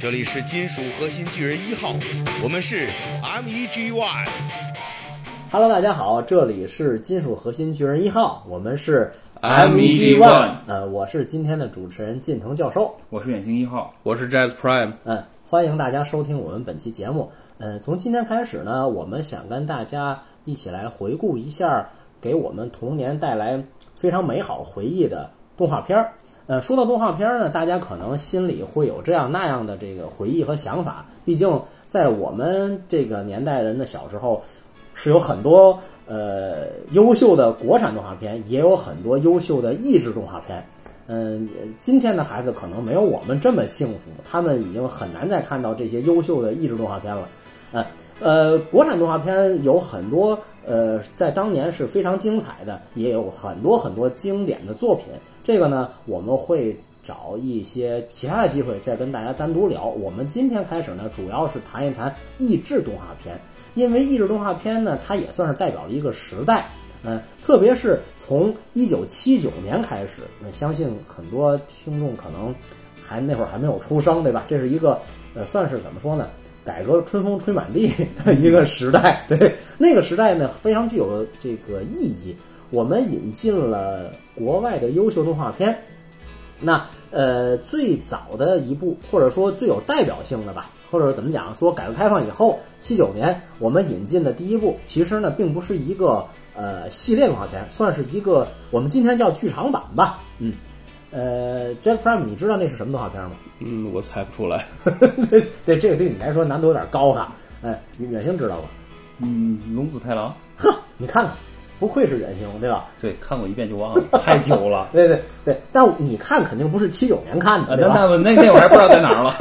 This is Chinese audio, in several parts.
这里是金属核心巨人一号，我们是 MEG One。Hello，大家好，这里是金属核心巨人一号，我们是 MEG One One 呃，我是今天的主持人近藤教授。我是远星一号，我是 Jazz Prime，嗯，欢迎大家收听我们本期节目。嗯，从今天开始呢，我们想跟大家一起来回顾一下给我们童年带来非常美好回忆的动画片儿。呃，说到动画片呢，大家可能心里会有这样那样的这个回忆和想法。毕竟在我们这个年代人的小时候，是有很多呃优秀的国产动画片，也有很多优秀的译制动画片。嗯，今天的孩子可能没有我们这么幸福，他们已经很难再看到这些优秀的译制动画片了。呃呃，国产动画片有很多呃，在当年是非常精彩的，也有很多很多经典的作品。这个呢，我们会找一些其他的机会再跟大家单独聊。我们今天开始呢，主要是谈一谈译制动画片，因为译制动画片呢，它也算是代表了一个时代。嗯，特别是从一九七九年开始，那相信很多听众可能还那会儿还没有出生，对吧？这是一个呃，算是怎么说呢？改革春风吹满地的一个时代。对，那个时代呢，非常具有这个意义。我们引进了国外的优秀动画片。那呃，最早的一部，或者说最有代表性的吧，或者怎么讲？说改革开放以后，七九年我们引进的第一部，其实呢，并不是一个呃系列动画片，算是一个我们今天叫剧场版吧。嗯，呃，Jack Prime，你知道那是什么动画片吗？嗯，我猜不出来。对，这个对你来说难度有点高哈。哎，远星知道吧？嗯，龙子太郎，呵，你看看，不愧是远星，对吧？对，看过一遍就忘了，太久了。对对对，但你看肯定不是七九年看的，啊，对吧？那那那那我还不知道在哪儿了。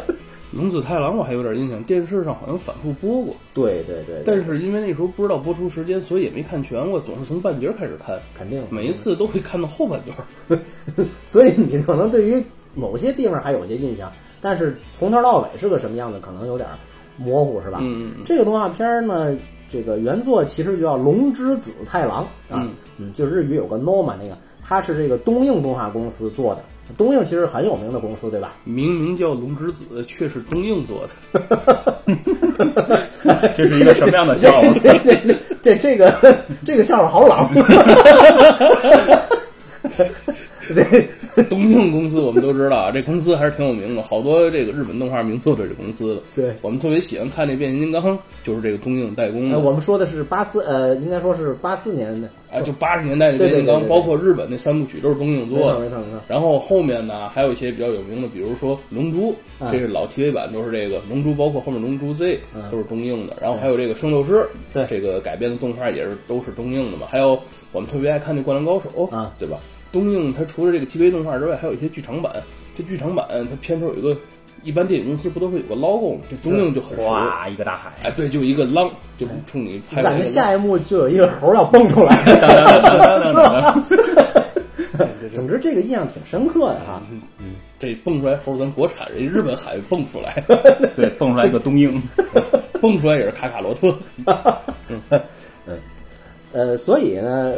龙子太郎我还有点印象，电视上好像反复播过，对对对，对但是因为那时候不知道播出时间，所以也没看全。我总是从半截开始看，肯定每一次都会看到后半段儿。所以你可能对于某些地方还有些印象，但是从头到尾是个什么样子，可能有点模糊，是吧？嗯，这个动画片儿呢，这个原作其实就叫《龙之子太郎》啊，嗯嗯，就日语有个 Noma 那个，它是这个东映动画公司做的。东映其实很有名的公司，对吧？明明叫龙之子，却是东映做的。这是一个什么样的笑话？这这个 这个笑话好冷。对，东映公司我们都知道啊，这公司还是挺有名的，好多这个日本动画名作都是这公司的。对我们特别喜欢看这变形金刚，就是这个东映代工的。呃，我们说的是八四，呃，应该说是八四年的，啊，就八十年代的变形金刚，包括日本那三部曲都是东映做的。没错没错。然后后面呢，还有一些比较有名的，比如说《龙珠》，嗯这是老 TV 版，都是这个《龙珠》，包括后面《龙珠 Z 嗯》都是东映的。然后还有这个《圣斗士》，对这个改编的动画也是都是东映的嘛。还有我们特别爱看那《灌篮高手》，啊对吧？东映它除了这个 TV 动画之外，还有一些剧场版。这剧场版它片头有一个，一般电影公司不都会有个 logo 吗？这东映就很熟。哗，一个大海。哎，对，就一个浪，就冲你我感觉下一幕就有一个猴要蹦出来，是吧？总之，这个印象挺深刻的哈。嗯这蹦出来猴，咱国产人日本海蹦出来，对，蹦出来一个东映。蹦出来也是卡卡罗特。呃，所以呢，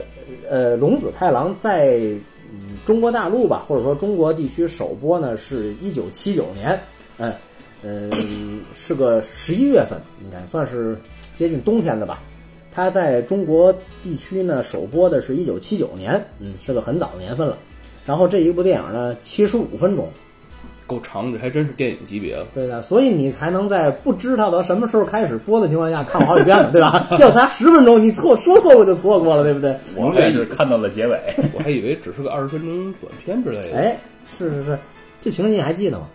呃，龙子太郎在嗯中国大陆吧，或者说中国地区首播呢，是一九七九年，嗯嗯，是个十一月份，应该算是接近冬天的吧。它在中国地区呢首播的是一九七九年，嗯，是个很早的年份了。然后这一部电影呢，七十五分钟，够长，这还真是电影级别了。对的，所以你才能在不知道到什么时候开始播的情况下看好几遍了，对吧？调查十分钟，你错说错过就错过了，对不对？永远是看到了结尾。我还以为只是个二十分钟短片之类的。，哎，是是是，这情节你还记得吗？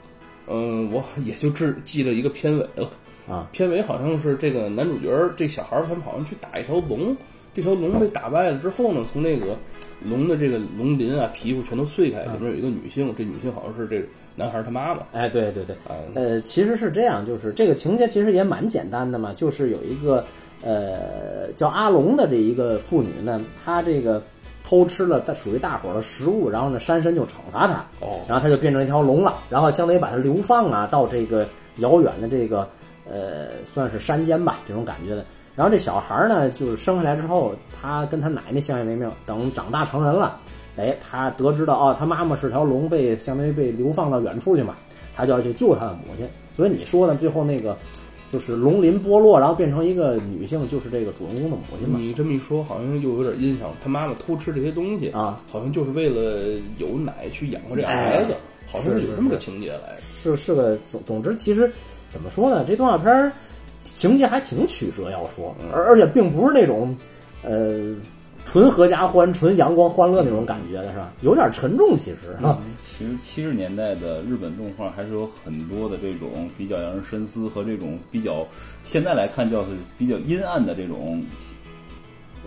嗯，我也就只记得一个片尾了。啊，片尾好像是这个男主角儿这小孩儿他们好像去打一条龙，这条龙被打败了之后呢，从那个龙的这个龙鳞啊皮肤全都碎开，里面有一个女性，这女性好像是这个男孩儿他妈妈。哎，对对对，啊，呃，其实是这样，就是这个情节其实也蛮简单的嘛，就是有一个呃叫阿龙的这一个妇女呢，她这个偷吃了大属于大伙儿的食物，然后呢山神就惩罚她，哦，然后她就变成一条龙了，然后相当于把她流放啊到这个遥远的这个呃算是山间吧这种感觉的。然后这小孩儿呢，就是生下来之后，他跟他奶奶相依为命，等长大成人了，哎，他得知到哦，他妈妈是条龙，被相当于被流放到远处去嘛。他就要去救他的母亲。所以你说呢？最后那个就是龙鳞剥落，然后变成一个女性，就是这个主人公的母亲嘛。你这么一说，好像又有点印象。他妈妈偷吃这些东西啊，好像就是为了有奶去养活这孩子，哎好像是有这么个情节来着。是是个总总之，其实怎么说呢？这动画片儿情节还挺曲折，要说，而而且并不是那种呃纯合家欢、纯阳光欢乐那种感觉的是吧？有点沉重，其实啊。其实七十年代的日本动画还是有很多的这种比较让人深思和这种比较现在来看叫是比较阴暗的这种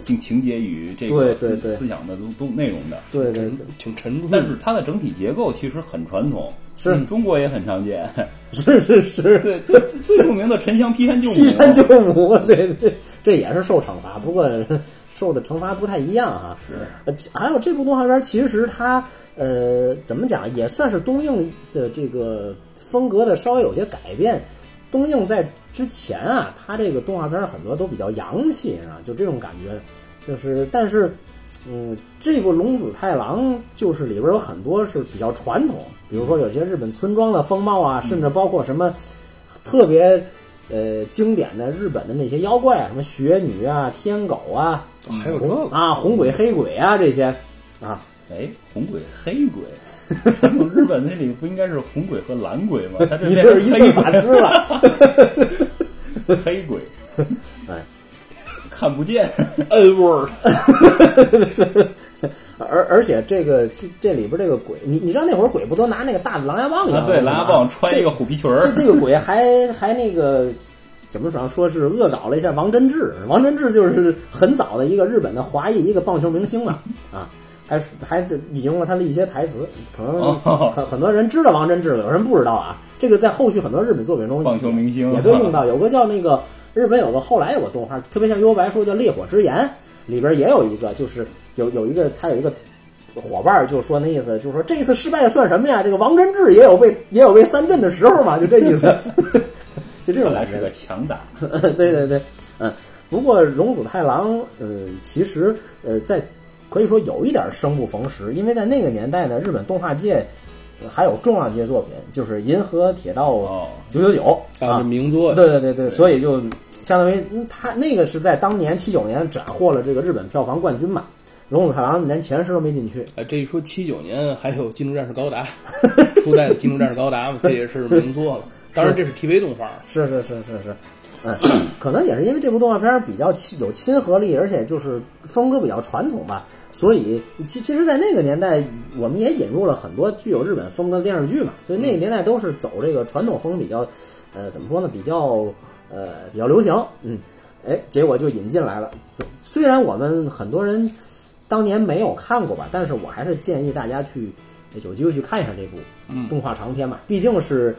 情情节与这个思思想的都都内容的。对对对，挺沉重，但是它的整体结构其实很传统，是嗯中国也很常见。是 是是，对，最最著名的沉香劈山救母，劈山救母，对对，这也是受惩罚，不过受的惩罚不太一样啊。是呃，还有这部动画片，其实它呃怎么讲，也算是东映的这个风格的稍微有些改变。东映在之前啊，它这个动画片很多都比较洋气啊，就这种感觉。就是，但是，嗯，这部《龙子太郎》就是里边有很多是比较传统，比如说有些日本村庄的风貌啊，甚至包括什么特别呃经典的日本的那些妖怪啊，什么雪女啊、天狗啊，还有这个？啊红鬼、黑鬼啊这些啊，哎，红鬼、黑鬼，传统日本那里不应该是红鬼和蓝鬼吗？他这是一岁黑法师了。黑鬼，哎，看不见。N word，而而且这个这这里边这个鬼，你你知道那会儿鬼不都拿那个大的狼牙棒一样啊，对，狼牙棒穿一个虎皮裙儿这，这个鬼还还那个怎么说？说是恶搞了一下王真治。王真治就是很早的一个日本的华裔一个棒球明星嘛，啊，还还引用了他的一些台词。可能哦很很多人知道王贞治，有人不知道啊。这个在后续很多日本作品中棒球明星也被用到。有个叫那个日本有个后来有个动画，特别像幽白说叫《烈火之炎》，里边也有一个，就是有有一个他有一个。伙伴儿就说那意思，就是说这次失败算什么呀？这个王贞治也有被也有被三振的时候嘛，就这意思，就这种感觉看来是。个强打，对对对，嗯，不过龙子太郎，嗯，其实呃，在可以说有一点生不逢时，因为在那个年代呢，日本动画界呃还有重量级的作品，就是《银河铁道哦九九九》啊，这名作，对对对对，所以就相当于嗯他那个是在当年七九年斩获了这个日本票房冠军嘛，龙虎太郎连前十都没进去。哎，这一说七九年还有《机动战士高达 》，初代的《机动战士高达》嘛，这也是名作了。当然，这是 TV 动画，是是是是是，嗯，可能也是因为这部动画片儿比较亲有亲和力，而且就是风格比较传统吧，所以其其实，在那个年代，我们也引入了很多具有日本风格的电视剧嘛，所以那个年代都是走这个传统风比较，呃，怎么说呢，比较呃比较流行，嗯，哎，结果就引进来了。虽然我们很多人当年没有看过吧，但是我还是建议大家去有机会去看一下这部动画长片嘛，毕竟是。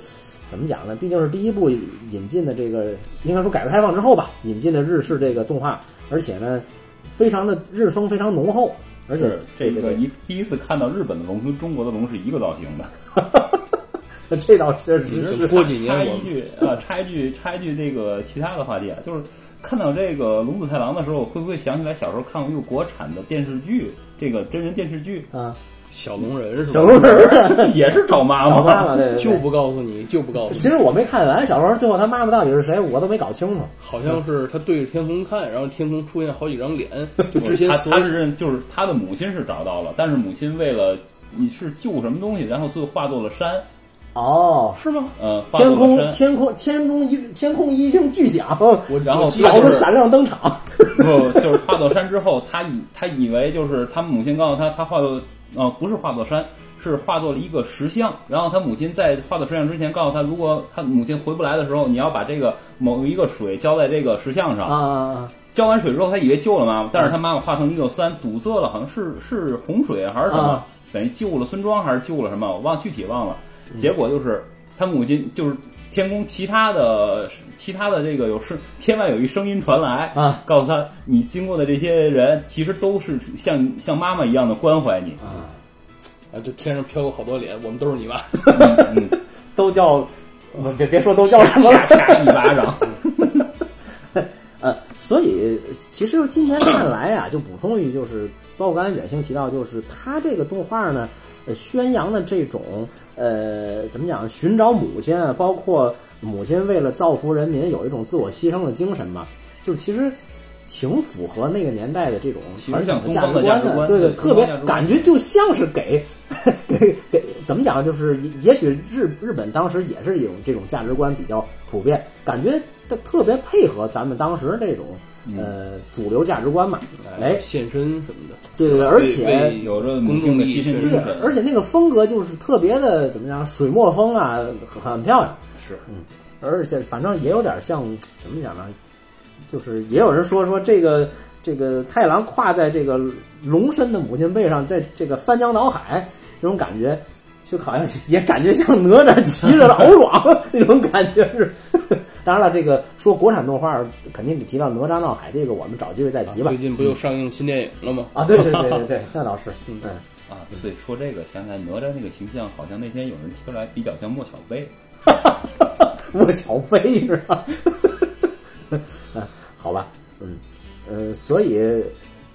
怎么讲呢？毕竟是第一部引进的这个，应该说改革开放之后吧，引进的日式这个动画，而且呢，非常的日风非常浓厚，而且是这个一第一次看到日本的龙跟中国的龙是一个造型的。那 这倒确实是。过几年插一我句啊，插一句，插一句这个其他的话题啊，就是看到这个龙子太郎的时候，会不会想起来小时候看过一个国产的电视剧，这个真人电视剧啊，小龙人是吧？小龙人儿也是找妈妈，找妈妈，就不告诉你，就不告诉你。其实我没看完，小时候最后他妈妈到底是谁，我都没搞清楚。好像是他对着天空看，然后天空出现好几张脸，就之前他是认就是他的母亲是找到了，但是母亲为了你是救什么东西，然后最后化作了山，哦，是吗？呃，天空天空天空一天空一声巨响，我然后老子闪亮登场。不就是化作山之后，他以他以为就是他母亲告诉他，他化作呃不是化作山，是化作了一个石像。然后他母亲在化作石像之前告诉他，如果他母亲回不来的时候，你要把这个某一个水浇在这个石像上。啊啊啊！浇完水之后，他以为救了妈妈，但是他妈妈化成一个山堵塞了，好像是是洪水还是什么啊，等于救了村庄还是救了什么，我忘具体忘了。结果就是他母亲就是天宫其他的其他的这个有声，天外有一声音传来啊，告诉他你经过的这些人其实都是像像妈妈一样的关怀你。啊，这天上飘过好多脸，我们都是你妈。嗯，都叫，别别说都叫什么了。啪一巴掌。呃，所以其实今天看来啊，就补充一句，就是包括刚才远星提到，就是他这个动画呢，呃，宣扬的这种呃，怎么讲，寻找母亲啊，包括母亲为了造福人民有一种自我牺牲的精神嘛，就是其实。挺符合那个年代的这种传统的价值观的对对，特别感觉就像是给 给给怎么讲，就是也许日日本当时也是有这种价值观比较普遍，感觉它特别配合咱们当时这种呃主流价值观嘛。哎，献身什么的，对对对，而且有着公众的牺牲精对神，，而且那个风格就是特别的怎么讲，水墨风啊，很很漂亮。是嗯而且反正也有点像怎么讲呢？就是也有人说说这个这个太郎跨在这个龙身的母亲背上，在这个翻江倒海这种感觉，就好像也感觉像哪吒骑着敖壮 那种感觉是。当然了，这个说国产动画肯定得提到哪吒闹海，这个我们找机会再提吧最。近不又上映新电影了吗？啊，对对对对对，那倒是，嗯。啊，对，说这个想起来哪吒那个形象，好像那天有人提出来比较像莫小贝，莫小贝是吧？嗯，好吧，嗯，呃，所以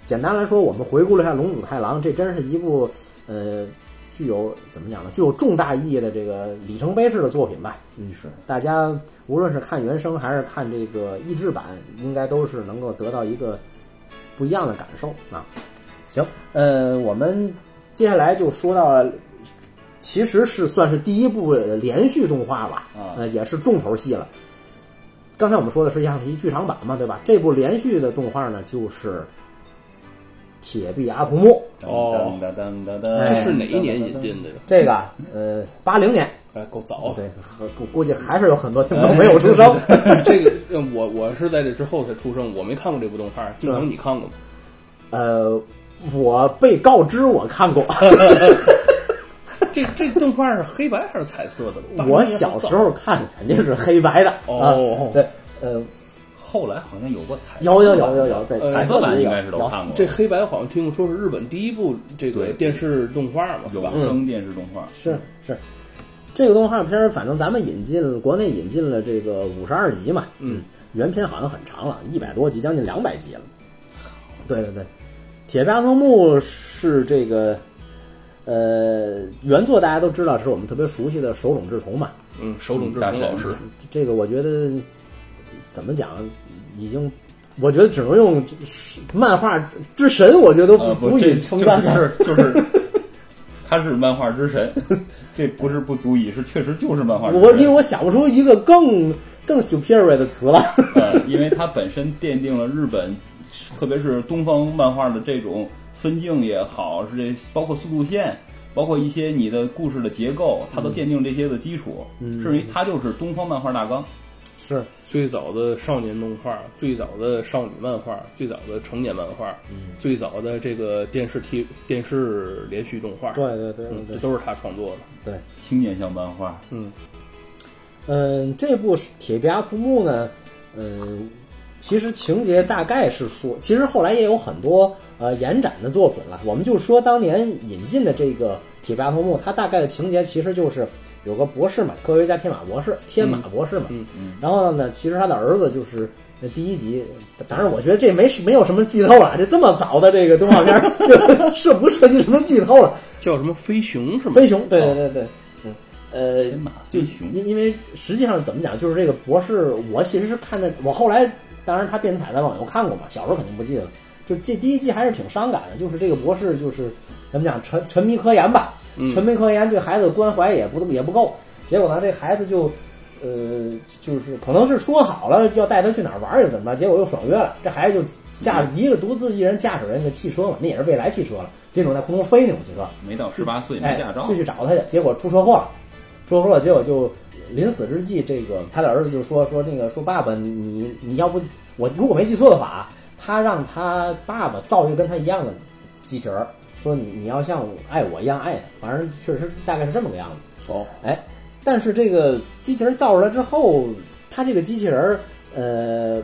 简单来说，我们回顾了一下《龙子太郎》，这真是一部呃具有怎么讲呢？具有重大意义的这个里程碑式的作品吧。嗯，是大家无论是看原声还是看这个译制版，应该都是能够得到一个不一样的感受啊。行，呃，我们接下来就说到了，其实是算是第一部呃连续动画吧，啊呃，也是重头戏了。刚才我们说的实际上是一剧场版嘛，对吧？这部连续的动画呢，就是《铁臂阿童木》。哦噔噔噔噔哎噔，这是哪一年引进的呀？这个啊呃，八零年，哎，够早。对，我估估计还是有很多听众没有出生。这个呃我我是在这之后才出生，我没看过这部动画。金城，你看过吗？呃，我被告知我看过，这这动画是黑白还是彩色的？我小时候看肯定是黑白的。哦啊对，呃，后来好像有过彩色有有有有有，彩色版应该是都看过，这黑白好像听说是日本第一部这个电视动画嘛，有吧？声电视动画，是是，这个动画片儿，反正咱们引进国内引进了这个五十二集嘛，嗯，原片好像很长了，一百多集，将近两百集了。对对对，铁臂阿童木是这个，呃，原作大家都知道，是我们特别熟悉的手冢治虫嘛。嗯，手冢治虫老师，这个我觉得怎么讲，已经。我觉得只能用漫画之神，我觉得都不呃足以称赞他。是就是，他是漫画之神，这不是不足以，是确实就是漫画之神。我因为我想不出一个更更 superior 的词了。呃，因为它本身奠定了日本，特别是东方漫画的这种分镜也好，是这包括速度线，包括一些你的故事的结构，它都奠定这些的基础，甚至于它就是东方漫画大纲。是，最早的少年动画，最早的少女漫画，最早的成年漫画，最早的这个电视 T 电视连续动画，对对对嗯，对这都是他创作的。对。青年向漫画，嗯，嗯，这部《铁臂阿童木》呢，嗯，其实情节大概是说，其实后来也有很多呃延展的作品了。我们就说当年引进的这个《铁臂阿童木》，它大概的情节其实就是有个博士嘛，科学家天马博士，天马博士嘛。嗯嗯然后呢，其实他的儿子就是那第一集，当然我觉得这没没有什么剧透了，这这么早的这个动画片儿，就涉不涉及什么剧透了？叫什么飞熊是吗？飞熊，对对对对，嗯，呃，天马就飞熊因因为实际上怎么讲，就是这个博士，我其实是看的，我后来当然他变彩的网游看过嘛，小时候肯定不记得了。就这第一季还是挺伤感的，就是这个博士就是怎么讲沉沉迷科研吧，嗯沉迷科研对孩子的关怀也不也不够，结果呢这孩子就。呃，就是可能是说好了就要带他去哪儿玩儿，又怎么着？结果又爽约了。这孩子就驾一个独自一人驾驶着那个汽车嘛，那也是未来汽车了，这种在空中飞那种汽车。没到十八岁没哎驾照就，去找他去，结果出车祸了，出车祸了，结果就临死之际，这个他的儿子就说说那个说爸爸，你你要不我如果没记错的话，他让他爸爸造一个跟他一样的机器人儿，说你你要像爱我一样爱他，反正确实大概是这么个样子。哦，哎，但是这个机器人造出来之后，他这个机器人儿，呃，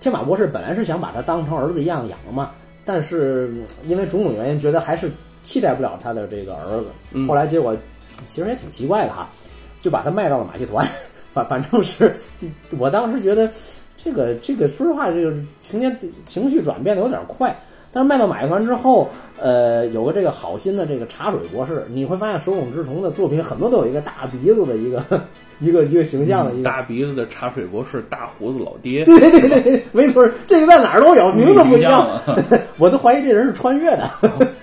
天马博士本来是想把他当成儿子一样养嘛，但是嗯因为种种原因，觉得还是替代不了他的这个儿子。嗯后来结果其实也挺奇怪的哈，就把他卖到了马戏团，反反正是我当时觉得。这个这个说实话，这个情节情绪转变的有点快。但是卖到买团之后，呃，有个这个好心的这个茶水博士，你会发现手冢治虫的作品很多都有一个大鼻子的一个 一个一个形象的一个，大鼻子的茶水博士，大胡子老爹，对对对对，没错，这个在哪儿都有，名字不一样 我都怀疑这人是穿越的，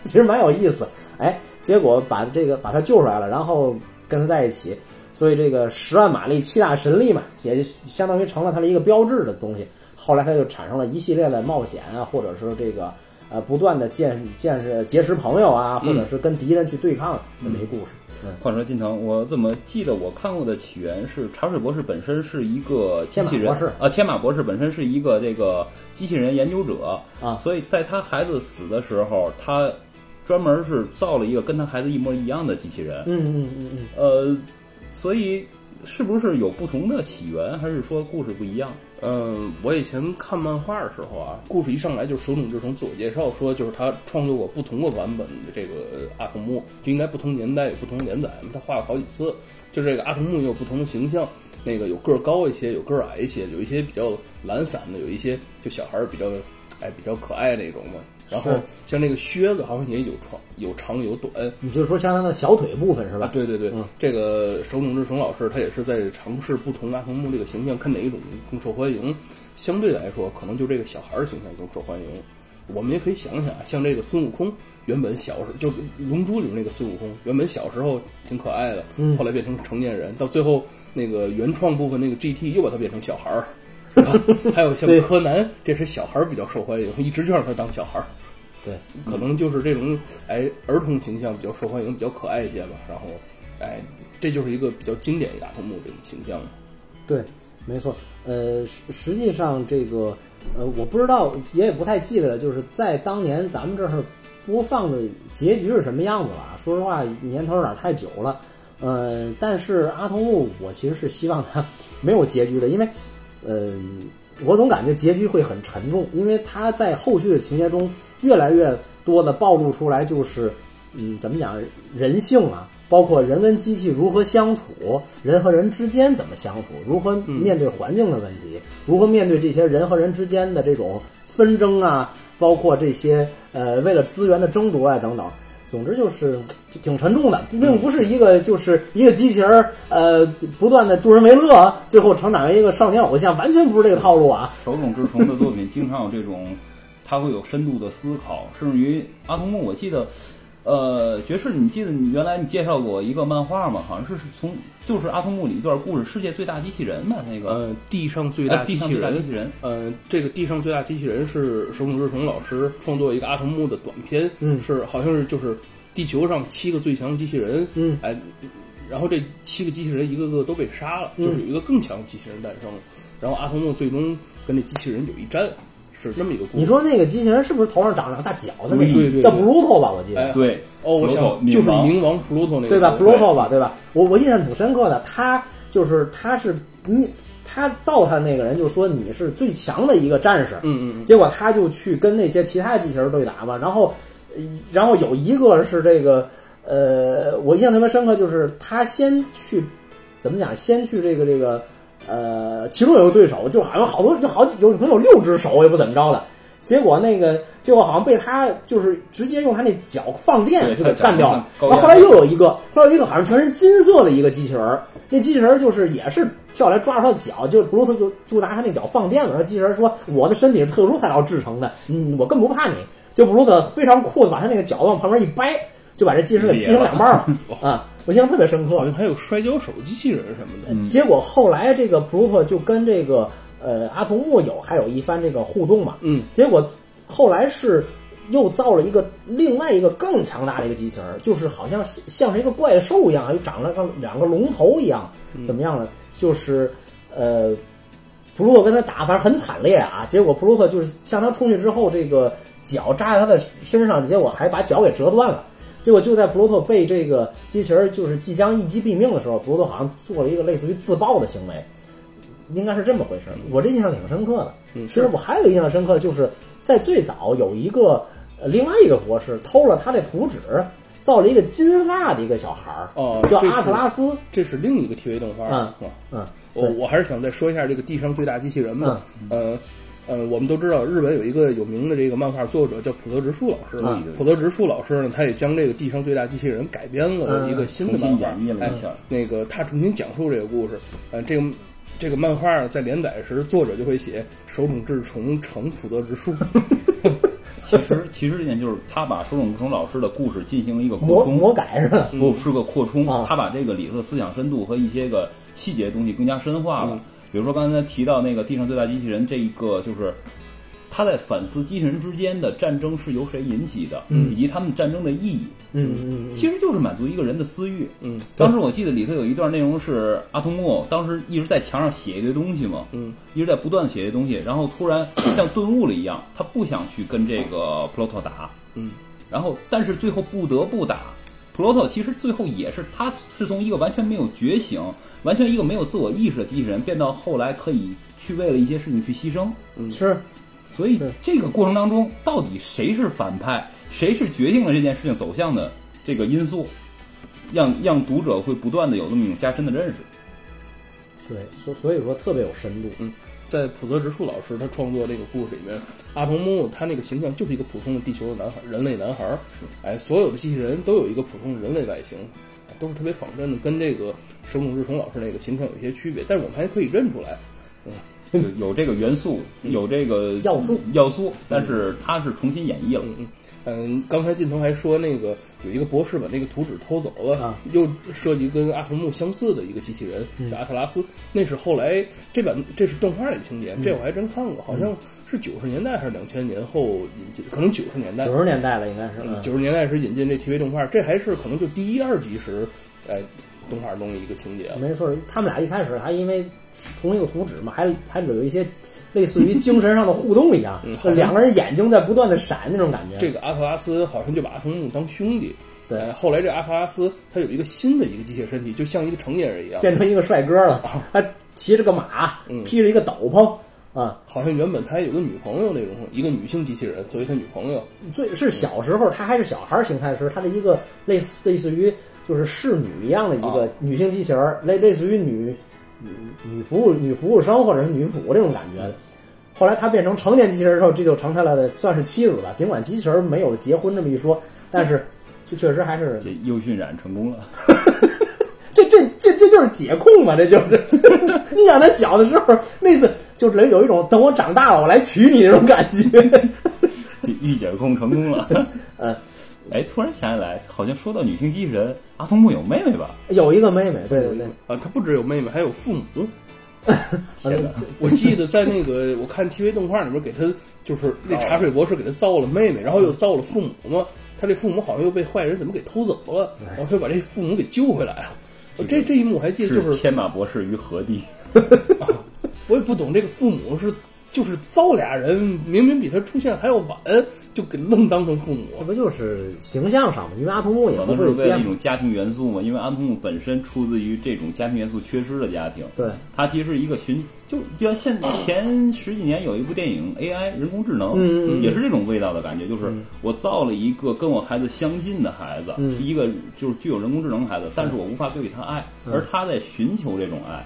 其实蛮有意思。哎，结果把这个把他救出来了，然后跟他在一起，所以这个十万马力七大神力嘛，也相当于成了他的一个标志的东西。后来他就产生了一系列的冒险啊，或者是这个呃不断的见见识结识朋友啊，或者是跟敌人去对抗这么一故事。嗯，话说金腾，我怎么记得我看过的起源是茶水博士本身是一个机器人天马博士。啊，天马博士本身是一个这个机器人研究者啊。所以在他孩子死的时候，他专门是造了一个跟他孩子一模一样的机器人，嗯嗯嗯嗯，呃，所以是不是有不同的起源，还是说故事不一样？嗯，我以前看漫画的时候啊，故事一上来就是手冢治虫自我介绍，说就是他创作过不同的版本的这个阿童木，就应该不同年代有不同连载。他画了好几次，就这个阿童木也有不同的形象，那个有个儿高一些，有个儿矮一些，有一些比较懒散的，有一些就小孩儿比较哎比较可爱那种嘛。然后像那个靴子好像也有长有长有短，你就是说像他的小腿部分是吧？啊，对对对，嗯这个手冢治虫老师他也是在尝试不同阿童木这个形象，看哪一种更受欢迎。相对来说，可能就这个小孩儿形象更受欢迎。我们也可以想想啊，像这个孙悟空，原本小时候就《龙珠》里面那个孙悟空，原本小时候挺可爱的，嗯后来变成成年人，到最后那个原创部分那个 GT 又把他变成小孩儿。是吧 还有像柯南，这是小孩儿比较受欢迎，一直就让他当小孩儿。对，可能就是这种哎儿童形象比较受欢迎，比较可爱一些吧。然后哎，这就是一个比较经典亚童木这种形象。对，没错。呃，实实际上这个呃，我不知道，也也不太记得了。就是在当年咱们这儿播放的结局是什么样子了啊？说实话，年头有点太久了。呃，但是阿童木，我其实是希望它 没有结局的，因为，嗯、我总感觉结局会很沉重，因为他在后续的情节中越来越多的暴露出来，就是，嗯，怎么讲，人性啊，包括人跟机器如何相处，人和人之间怎么相处，如何面对环境的问题，如何面对这些人和人之间的这种纷争啊，包括这些呃为了资源的争夺啊等等。总之就是 挺沉重的，并不是一个就是一个机器人儿，呃，不断的助人为乐，最后成长为一个少年偶像，完全不是这个套路啊。手冢治虫的作品经常有这种，他会有深度的思考，甚至于阿童木，我记得，呃，爵士，你记得你原来你介绍过一个漫画吗？好像是从就是阿童木里一段故事，世界最大机器人嘛，那个。呃，地上最大呃地上机器人，最大机器人，呃，这个地上最大机器人是手冢治虫老师创作一个阿童木的短片，嗯是好像是就是地球上七个最强机器人，嗯。哎，然后这七个机器人一个个都被杀了，嗯。就是有一个更强的机器人诞生。了，然后阿童木最终跟这机器人有一战，是这么一个故事。你说那个机器人是不是头上长两个大角的那个？对对对叫 Pluto 吧，我记得。哎对，哦，我想就是冥王冥王 Pluto 那个对吧词？Pluto 吧，对吧？我我印象挺深刻的，他就是他是你他造他那个人就说你是最强的一个战士，嗯嗯嗯，结果他就去跟那些其他机器人对打嘛，然后呃然后有一个是这个呃，我印象特别深刻，就是他先去怎么讲，先去这个这个呃，其中有个对手，就好像好多就好几有可能有六只手，也不怎么着的。结果那个，结果好像被他就是直接用他那脚放电就给干掉了。脚然后后来又有一个，后来有一个好像全身金色的一个机器人儿，那机器人儿就是也是跳来抓住他的脚，就布鲁斯就就拿他那脚放电了。那机器人儿说：“我的身体是特殊材料制成的，嗯，我根本不怕你。”就布鲁斯非常酷的把他那个脚往旁边一掰，就把这机器人给劈成两半儿了 啊！我印象特别深刻。好像还有摔跤手机器人什么的。结果后来这个普鲁托就跟这个呃阿童木有还有一番这个互动嘛，嗯，结果后来是又造了一个另外一个更强大的一个机器人，就是好像像是一个怪兽一样，又长了个两个龙头一样，怎么样呢？就是呃。普鲁托跟他打，反正很惨烈啊。结果普鲁托就是向他冲去之后，这个脚扎在他的身上，结果还把脚给折断了。结果就在普鲁托被这个机器人就是即将一击毙命的时候，普鲁托好像做了一个类似于自爆的行为，应该是这么回事。我这印象挺深刻的。嗯其实我还有个印象深刻，就是在最早有一个呃另外一个博士偷了他的图纸，造了一个金发的一个小孩儿，叫阿哦这是特拉斯。这是另一个 TV 动画嗯？嗯，我我还是想再说一下这个地上最大机器人嘛。呃呃，我们都知道日本有一个有名的这个漫画作者叫普泽直树老师。嗯浦泽直树老师呢，他也将这个地上最大机器人改编了一个新的新漫画，哎演绎了。那个他重新讲述这个故事。呃，这个这个漫画在连载时，作者就会写手冢治虫成普泽直树。其实其实这点就是他把手冢治虫老师的故事进行了一个扩充，魔魔改是吧？不是个扩充啊，他把这个里头的思想深度和一些个细节的东西更加深化嗯了。比如说刚才提到那个地上最大机器人这一个，就是他在反思机器人之间的战争是由谁引起的，以及他们战争的意义。嗯嗯嗯，其实就是满足一个人的私欲。嗯，当时我记得里头有一段内容是阿童木当时一直在墙上写一堆东西嘛，嗯，一直在不断的写一堆东西，然后突然 像顿悟了一样，他不想去跟这个普罗托打，嗯，然后但是最后不得不打。普罗特其实最后也是，他是从一个完全没有觉醒、完全一个没有自我意识的机器人，变到后来可以去为了一些事情去牺牲。嗯是所以这个过程当中，到底谁是反派，谁是决定了这件事情走向的这个因素，让让读者会不断的有这么一种加深的认识。对，所所以说特别有深度。在普泽直树老师他创作这个故事里面，阿童木他那个形象就是一个普通的地球的男孩，人类男孩儿。哎，所有的机器人都有一个普通的人类外形，哎都是特别仿真的，跟这个手冢治虫老师那个形象有一些区别，但是我们还可以认出来。嗯有这个元素，有这个要素要素，但是它是重新演绎了。嗯嗯。嗯，刚才镜头还说那个有一个博士把那个图纸偷走了，啊又设计跟阿童木相似的一个机器人，叫阿特拉斯。那是后来这版这是动画里情节，这我还真看过，好像是九十年代还是两千年后引进，可能九十年代。九十年代了，应该是。嗯九十年代时引进这 TV 动画，这还是可能就第一二集时，哎，动画中的一个情节了。没错，他们俩一开始还因为同一个图纸嘛，还还有一些类似于精神上的互动一样两个人眼睛在不断的闪那种感觉。这个阿特拉斯好像就把阿童木当兄弟。对哎后来这阿特拉斯他有一个新的一个机械身体，就像一个成年人一样。变成一个帅哥了，他骑着个马，嗯披着一个斗篷啊。好像原本他还有个女朋友那种，一个女性机器人作为他女朋友。最是小时候他还是小孩形态时，他的一个类似类似于就是侍女一样的一个啊女性机器人儿，类类似于女女女服务女服务生或者是女仆这种感觉。后来她变成成年机器人之后，这就成他的算是妻子了。尽管机器人没有结婚这么一说，但是就确实还是这优驯染成功了，这这这这就是解控嘛，这就是。你想他小的时候那次就是有一种等我长大了我来娶你那种感觉。这御解控成功了。嗯，哎，突然想起来，好像说到女性机器人，阿童木有妹妹吧？有一个妹妹，对对对，啊，他不只有妹妹，还有父母。天哪！我记得在那个我看 TV 动画里面，给他就是那茶水博士给他造了妹妹，然后又造了父母嘛。他这父母好像又被坏人怎么给偷走了，然后他就把这父母给救回来了。我这这一幕我还记得，就是天马博士于何地？我也不懂这个父母是就是造俩人，明明比他出现还要晚，就给愣当成父母。这不就是形象上吗？因为阿童木也不会可能是为了编一种家庭元素嘛，因为阿童木本身出自于这种家庭元素缺失的家庭。对，他其实是一个寻，就就像现前十几年有一部电影 AI 人工智能，嗯嗯嗯也是这种味道的感觉，就是我造了一个跟我孩子相近的孩子，嗯是一个就是具有人工智能的孩子，但是我无法给予他爱，嗯而他在寻求这种爱。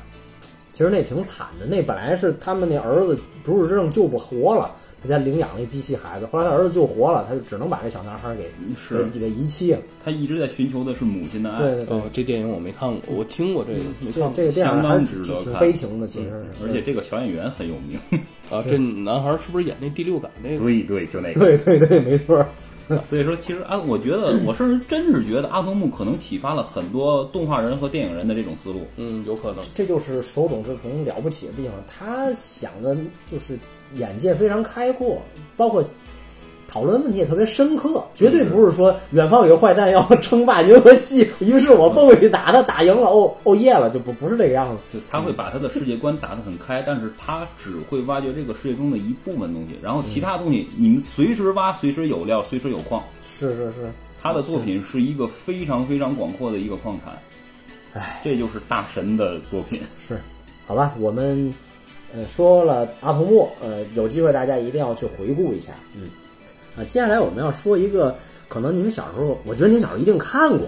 其实那挺惨的。那本来是他们那儿子不治之症救不活了，他家领养那机器孩子，后来他儿子救活了，他就只能把这小男孩给是给给遗弃了。他一直在寻求的是母亲的爱，对对对哦，，这电影我没看过，我听过这个，没这看过。这个电影还相当是挺挺值得看悲情的，其实是。而且这个小演员很有名。啊，这男孩是不是演那第六感那个？对对，就那个。对对对，没错。所以说，其实啊，我觉得，我甚至真是觉得阿童木可能启发了很多动画人和电影人的这种思路。嗯，有可能。这就是手冢治虫了不起的地方，他想的就是眼界非常开阔，包括讨论问题也特别深刻，绝对不是说远方有个坏蛋要 称霸银河系，于是我蹦过去打他，打赢了，哦哦耶了，就不不是这个样子。他会把他的世界观打得很开，但是他只会挖掘这个世界中的一部分东西，然后其他东西你们随时挖，随时有料，随时有矿。是是是，他的作品是一个非常非常广阔的一个矿产，唉，这就是大神的作品。是，好吧，我们呃说了阿童木，呃，有机会大家一定要去回顾一下，嗯。啊，接下来我们要说一个，可能你们小时候，我觉得您小时候一定看过，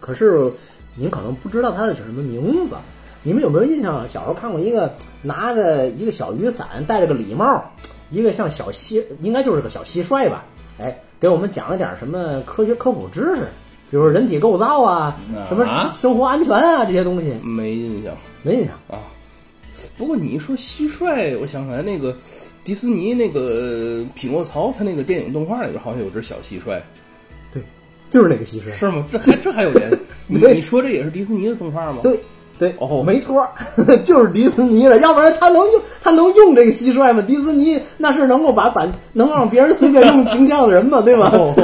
可是您可能不知道它的是什么名字。你们有没有印象？小时候看过一个拿着一个小雨伞，戴着个礼帽，一个像小蟋，应该就是个小蟋蟀吧？哎，给我们讲了点什么科学科普知识，比如说人体构造啊，什么啊生活安全啊这些东西，没印象没印象。啊。不过你一说蟋蟀，我想起来那个迪士尼那个匹诺曹，他那个电影动画里边好像有只小蟋蟀，对，就是那个蟋蟀。是吗？这还这还有联系？你你说这也是迪士尼的动画吗？对对，哦没错，就是迪士尼的，要不然他能用他能用这个蟋蟀吗？迪士尼那是能够把把能让别人随便用形象的人吗？对吧？哦，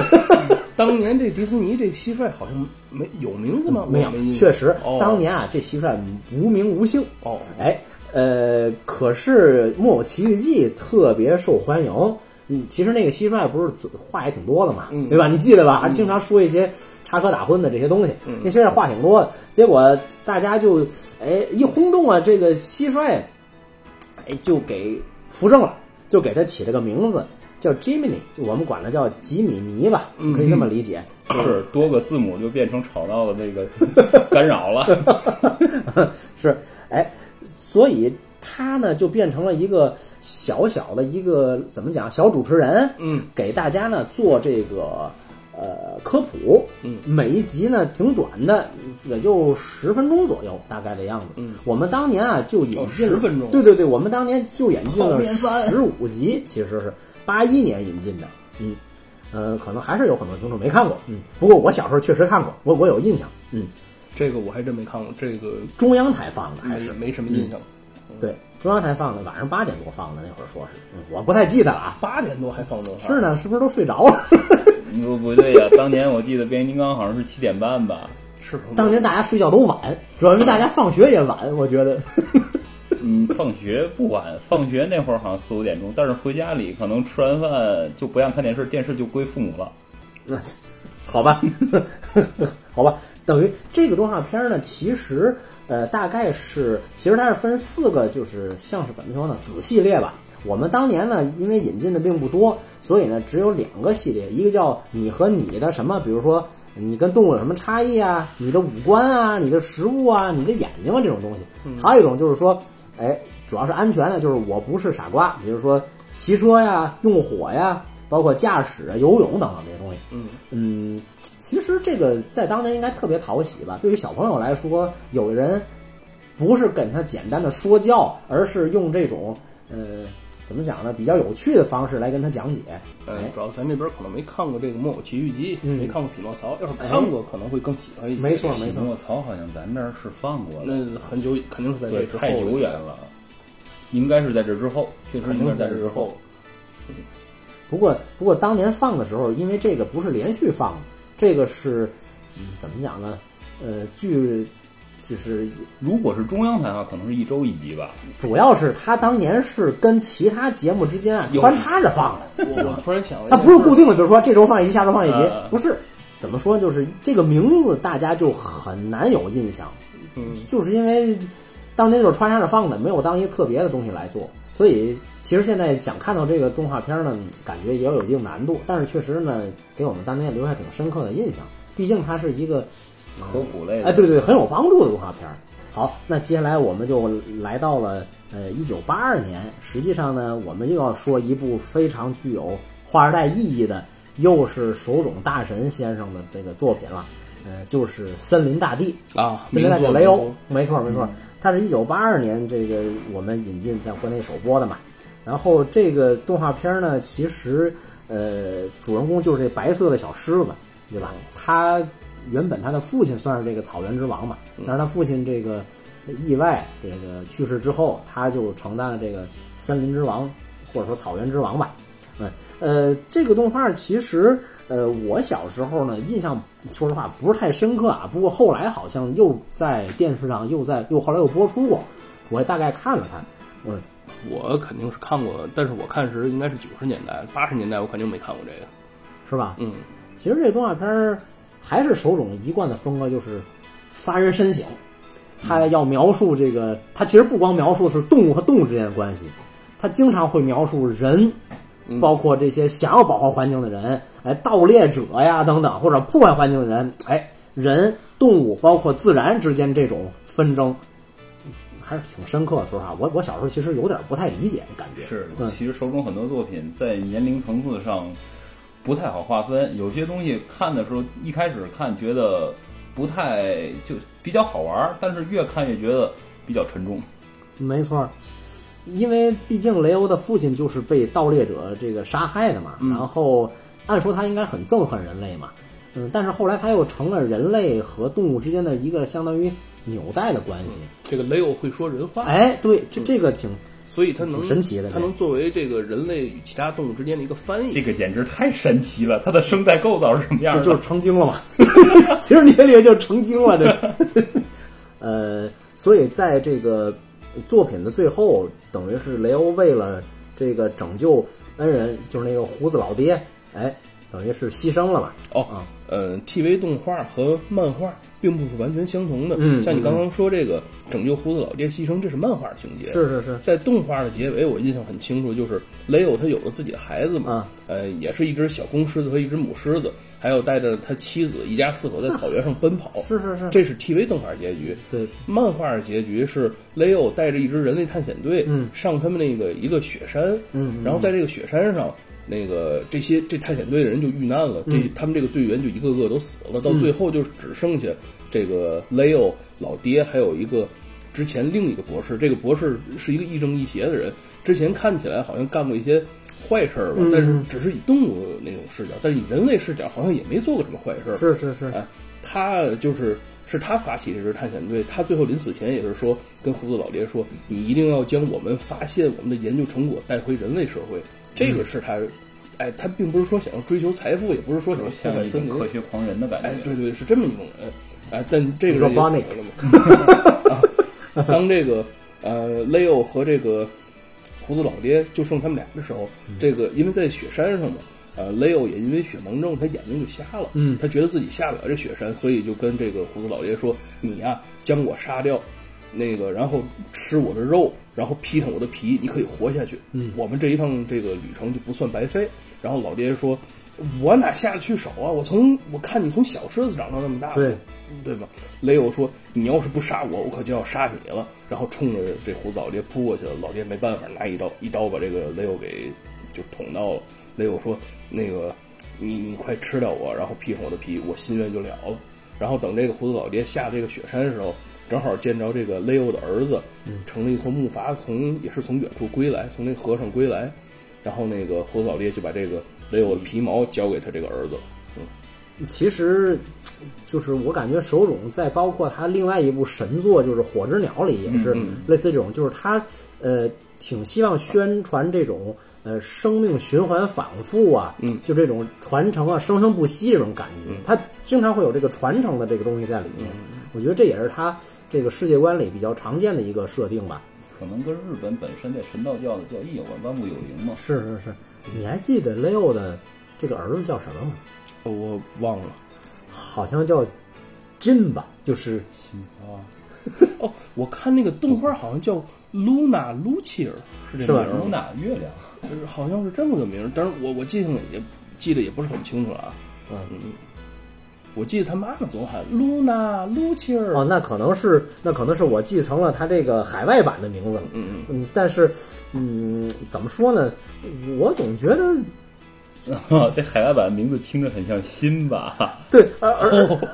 当年这迪士尼这蟋蟀好像没有名字吗？没有确实，哦当年啊，这蟋蟀无名无姓。哦，哎，呃，可是《木偶奇遇记》特别受欢迎。嗯，其实那个蟋蟀不是嘴话也挺多的嘛，嗯对吧？你记得吧？还经常说一些插科打诨的这些东西。嗯那蟋蟀话挺多的，结果大家就哎一轰动啊，这个蟋蟀哎就给扶正了，就给他起了个名字叫 Jiminy，就我们管它叫吉米尼吧，嗯可以这么理解。是多个字母就变成吵闹的那个 干扰了。是，哎，所以他呢就变成了一个小小的一个怎么讲小主持人，嗯，给大家呢做这个呃科普，嗯，每一集呢挺短的，也就十分钟左右，大概的样子。嗯，我们当年啊就引哦进了10分钟。对对对，我们当年就引进了十五集，其实是八一年引进的，嗯。呃，可能还是有很多听众没看过，嗯，不过我小时候确实看过，我我有印象，嗯，这个我还真没看过，这个中央台放的还是没没什么印象。对，中央台放的，晚上八点多放的，那会儿说是，嗯我不太记得了啊。八点多还放动画，是呢，是不是都睡着了？不 不对呀、当年我记得变形金刚好像是七点半吧。是当年大家睡觉都晚，主要是大家放学也晚，我觉得。嗯，放学不晚，放学那会儿好像四五点钟，但是回家里可能吃完饭就不让看电视，电视就归父母了。那好吧，好吧，等于这个动画片呢，其实呃，大概是其实它是分四个，就是像是怎么说呢，子系列吧。我们当年呢，因为引进的并不多，所以呢，只有两个系列，一个叫你和你的什么，比如说你跟动物有什么差异啊，你的五官啊，你的食物啊，你的眼睛啊这种东西。还有一种就是说，哎，主要是安全的，就是我不是傻瓜，比如说骑车呀、用火呀，包括驾驶啊、游泳等等这些东西。嗯嗯，其实这个在当年应该特别讨喜吧。对于小朋友来说，有人不是跟他简单的说教，而是用这种呃怎么讲呢，比较有趣的方式来跟他讲解。呃哎，，主要咱这边可能没看过这个《木偶奇遇记》，嗯没看过《匹诺曹》，要是看过，可能会更喜欢一些。没错没错匹诺曹好像咱这儿是放过的，那很久，肯定是在这，之后太久远了，应该是在这之后，确实肯定是应该是在在这之后这之后。。不过不过当年放的时候，因为这个不是连续放的，这个是嗯怎么讲呢？呃，据就是如果是中央台的话，可能是一周一集吧。主要是他当年是跟其他节目之间啊穿插着放的。我我突然想了一它件事儿不是固定的，比如说这周放一集，下周放一集呃，不是。怎么说？就是这个名字大家就很难有印象，嗯，就是因为当年就是穿插着放的，没有当一个特别的东西来做，所以其实现在想看到这个动画片呢，感觉也有一定难度。但是确实呢，给我们当年留下挺深刻的印象，毕竟它是一个科普类的，哎，对对，很有帮助的动画片儿。好，那接下来我们就来到了呃一九八二年，实际上呢，我们又要说一部非常具有划时代意义的，又是手冢大神先生的这个作品了，呃，就是《森林大帝》。啊，森林大帝雷欧，没错没错，它是一九八二年这个我们引进在国内首播的嘛。然后这个动画片呢，其实呃主人公就是这白色的小狮子，对吧？他原本他的父亲算是这个草原之王嘛，但是他父亲这个意外这个去世之后，他就承担了这个森林之王或者说草原之王吧。嗯，呃，这个动画其实，呃，我小时候呢，印象说实话不是太深刻啊。不过后来好像又在电视上又在又后来又播出过，我也大概看了看。嗯，我肯定是看过，但是我看时应该是九十年代、八十年代，我肯定没看过这个。是吧？嗯，其实这动画片儿还是手冢一贯的风格，就是发人深省。他要描述这个，他其实不光描述是动物和动物之间的关系，他经常会描述人包括这些想要保护环境的人，哎，盗猎者呀等等，或者破坏环境的人，哎，人、动物包括自然之间这种纷争，还是挺深刻的。说实话，我我小时候其实有点不太理解，感觉是嗯，其实手冢很多作品在年龄层次上不太好划分，有些东西看的时候一开始看觉得不太就比较好玩，但是越看越觉得比较沉重。没错，因为毕竟雷欧的父亲就是被盗猎者这个杀害的嘛，然后按说他应该很憎恨人类嘛，嗯，但是后来他又成了人类和动物之间的一个相当于纽带的关系。这个雷欧会说人话，哎，对，这这个挺所以它能神奇的它能作为这个人类与其他动物之间的一个翻译。这个简直太神奇了，它的声带构造是什么样的？就就是成精了嘛。其实你这个就成精了，这个。呃，所以在这个作品的最后，等于是雷欧为了这个拯救恩人，就是那个胡子老爹，哎，等于是牺牲了嘛。哦，呃，TV 动画和漫画并不是完全相同的。嗯像你刚刚说这个拯救胡子老爹牺牲，这是漫画情节。是是是，在动画的结尾，我印象很清楚，就是雷欧他有了自己的孩子嘛，啊呃，也是一只小公狮子和一只母狮子，还有带着他妻子一家四口在草原上奔跑。是是是，这是 TV 动画结局。对，漫画的结局是雷欧带着一支人类探险队，嗯上他们那个一个雪山，嗯嗯然后在这个雪山上，那个这些这探险队的人就遇难了，这他们这个队员就一个个都死了，到最后就只剩下这个雷欧老爹，还有一个之前另一个博士，这个博士是一个亦正亦邪的人，之前看起来好像干过一些坏事儿吧，但是只是以动物那种视角，但是以人类视角好像也没做过什么坏事儿，是是是，哎，他就是是他发起这支探险队，他最后临死前也是说，跟胡子老爹说，你一定要将我们发现我们的研究成果带回人类社会，这个是他，哎，他并不是说想要追求财富，也不是说想要破像坏森林，一种科学狂人的感觉。哎，对对，是这么一种人，哎，但这个人也死了嘛。啊，当这个呃雷欧和这个胡子老爹就剩他们俩的时候，这个因为在雪山上嘛，呃，雷欧也因为雪盲症，他眼睛就瞎了，嗯他觉得自己下不了这雪山，所以就跟这个胡子老爹说：“你呀、将我杀掉。”那个，然后吃我的肉，然后披上我的皮，你可以活下去。嗯，我们这一趟这个旅程就不算白费。然后老爹说：“我哪下得去手啊？我从我看你从小狮子长到那么大，对对吧？”雷欧说：“你要是不杀我，我可就要杀你了。”然后冲着这胡子老爹扑过去了。老爹没办法，拿一刀一刀把这个雷欧给就捅到了。雷欧说：“那个，你你快吃掉我，然后披上我的皮，我心愿就了了。”然后等这个胡子老爹下这个雪山的时候，正好见着这个雷欧的儿子，成了一艘木筏从也是从远处归来，从那河上归来，然后那个胡子老爹就把这个雷欧的皮毛交给他这个儿子。嗯。其实就是我感觉手冢在包括他另外一部神作就是《火之鸟》里也是嗯类似这种，就是他呃挺希望宣传这种呃生命循环反复啊，嗯。就这种传承啊生生不息这种感觉，他经常会有这个传承的这个东西在里面。我觉得这也是他这个世界观里比较常见的一个设定吧。可能跟日本本身对神道教的教义有关，万物有灵嘛。是是是，你还记得 Leo 的这个儿子叫什么吗？哦我忘了好像叫 Jin 吧，就是啊，哦，我看那个动画好像叫 Luna 卢切尔，是这是吧名儿露娜月亮，好像是这么个名儿，但是我我记性也记得也不是很清楚了啊。嗯我记得他妈妈总喊露娜露琪儿。哦，那可能是那可能是我继承了他这个海外版的名字了。嗯嗯，嗯，但是嗯，怎么说呢？我总觉得 这海外版名字听着很像新吧？对，而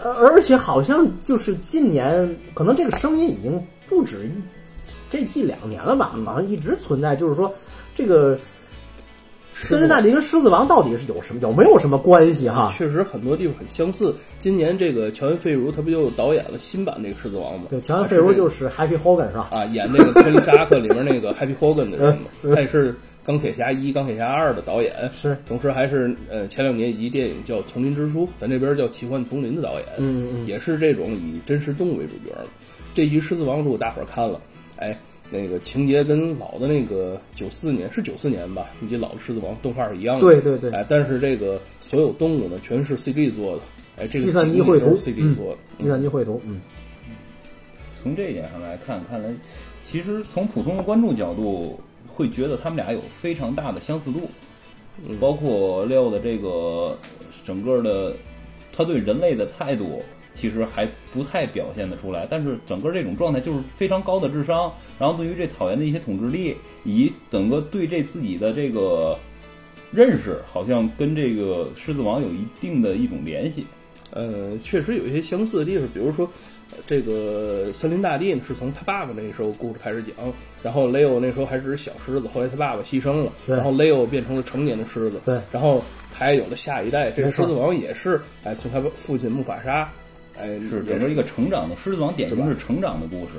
而且好像就是近年，可能这个声音已经不止一这一两年了吧，好像一直存在，就是说这个。森林大帝跟狮子王到底是有什么有没有什么关系哈？确实很多地方很相似。今年这个乔恩·费如他不就导演了新版那个《狮子王》吗？对，乔恩·费如就是是 Happy Hogan 是吧？啊，演那个《托尼·斯塔克》里面那个 Happy Hogan 的人嘛，他也是钢铁侠一、钢铁侠二的导演，是，同时还是呃前两年一集电影叫《丛林之书》，咱这边叫《奇幻丛林》的导演，嗯嗯也是这种以真实动物为主角的。这一集《狮子王》如果大伙儿看了，哎。那个情节跟老的那个九四年是九四年吧？以及老的《狮子王》动画是一样的，对对对哎，但是这个所有动物呢，全是 CG 做的，哎，这个计算机绘图 CG 做的，计算机绘图，嗯，从这一点上来看，看来其实从普通的观众角度会觉得他们俩有非常大的相似度。包括 Leo 的这个整个的他对人类的态度，其实还不太表现得出来。但是整个这种状态就是非常高的智商，然后对于这草原的一些统治力，以及整个对这自己的这个认识，好像跟这个狮子王有一定的一种联系。呃，确实有一些相似的地方，比如说，呃这个森林大帝呢是从他爸爸那时候故事开始讲，然后 Leo 那时候还只是小狮子，后来他爸爸牺牲了，然后 Leo 变成了成年的狮子，对然后他也有了下一代，这个狮子王也是，哎，从他父亲木法沙，哎，也是整个一个成长的狮子王，典型是成长的故事。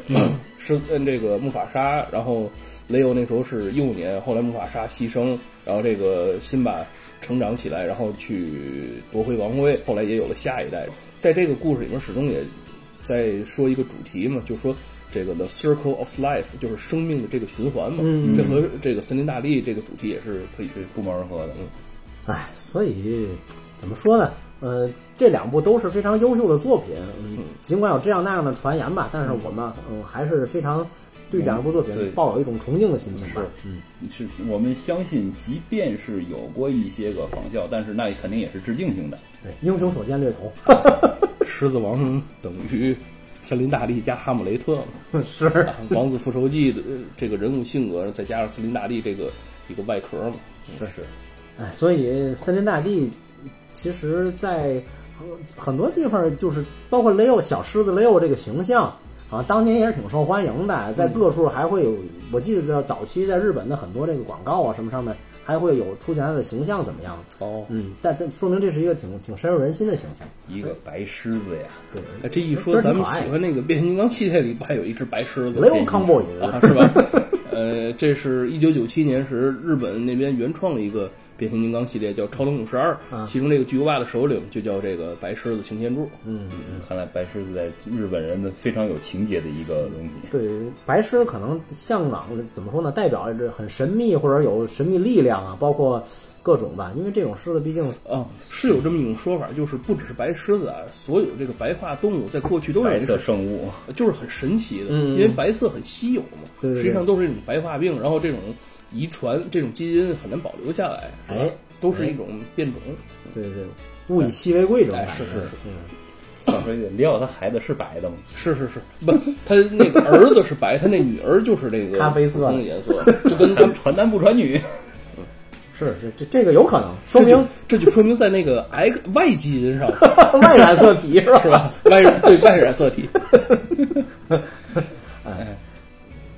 是嗯这个木法沙，然后雷欧那时候是幼年，后来木法沙牺牲，然后这个辛巴成长起来，然后去夺回王位，后来也有了下一代。在这个故事里面，始终也在说一个主题嘛，就是说这个 the circle of life，就是生命的这个循环嘛。嗯这和这个森林大帝这个主题也是可以是不谋而合的。嗯哎，所以怎么说呢？呃，这两部都是非常优秀的作品。嗯，尽管有这样那样的传言吧，但是我们嗯还是非常对这两部作品抱有一种崇敬的心情吧。嗯，是我们相信，即便是有过一些个仿效，但是那肯定也是致敬性的。对，英雄所见略同。狮子王等于森林大帝加哈姆雷特嘛。是，啊王子复仇记的呃这个人物性格，再加上森林大帝这个一个外壳嘛。是是，哎，所以森林大帝其实在呃很多地方，就是包括雷欧小狮子雷欧这个形象啊，当年也是挺受欢迎的，在各处还会有，我记得在早期在日本的很多这个广告啊什么上面还会有出现它的形象怎么样？哦，嗯，但但说明这是一个挺挺深入人心的形象。一个白狮子呀，对，哎，这一说，咱们喜欢那个变形金刚系列里不还有一只白狮子吗雷欧康 boy 啊，是吧？呃，这是一九九七年时日本那边原创的一个变形金刚系列，叫《超能勇士二》啊，其中这个巨无霸的首领就叫这个白狮子擎天柱。嗯，看来白狮子在日本人的非常有情节的一个东西。对，白狮可能向往怎么说呢？代表着很神秘或者有神秘力量啊，包括各种吧。因为这种狮子毕竟啊，是有这么一种说法，就是不只是白狮子啊，所有这个白化动物在过去都认为白色生物，就是很神奇的，嗯因为白色很稀有嘛，对对对实际上都是这种白化病，然后这种遗传这种基因很难保留下来，是吧哎都是一种变种。对对对，物以稀为贵这种哎感觉。是是是嗯，到时候得撂他孩子是白的吗？是是是，不，他那个儿子是白，他那女儿就是那个 咖啡色的颜色，就跟咱们传男不传女，是这这这个有可能说明这就说明在那个 X Y 基因上 外染色体是吧？是吧？Y 对 Y 染色体，哎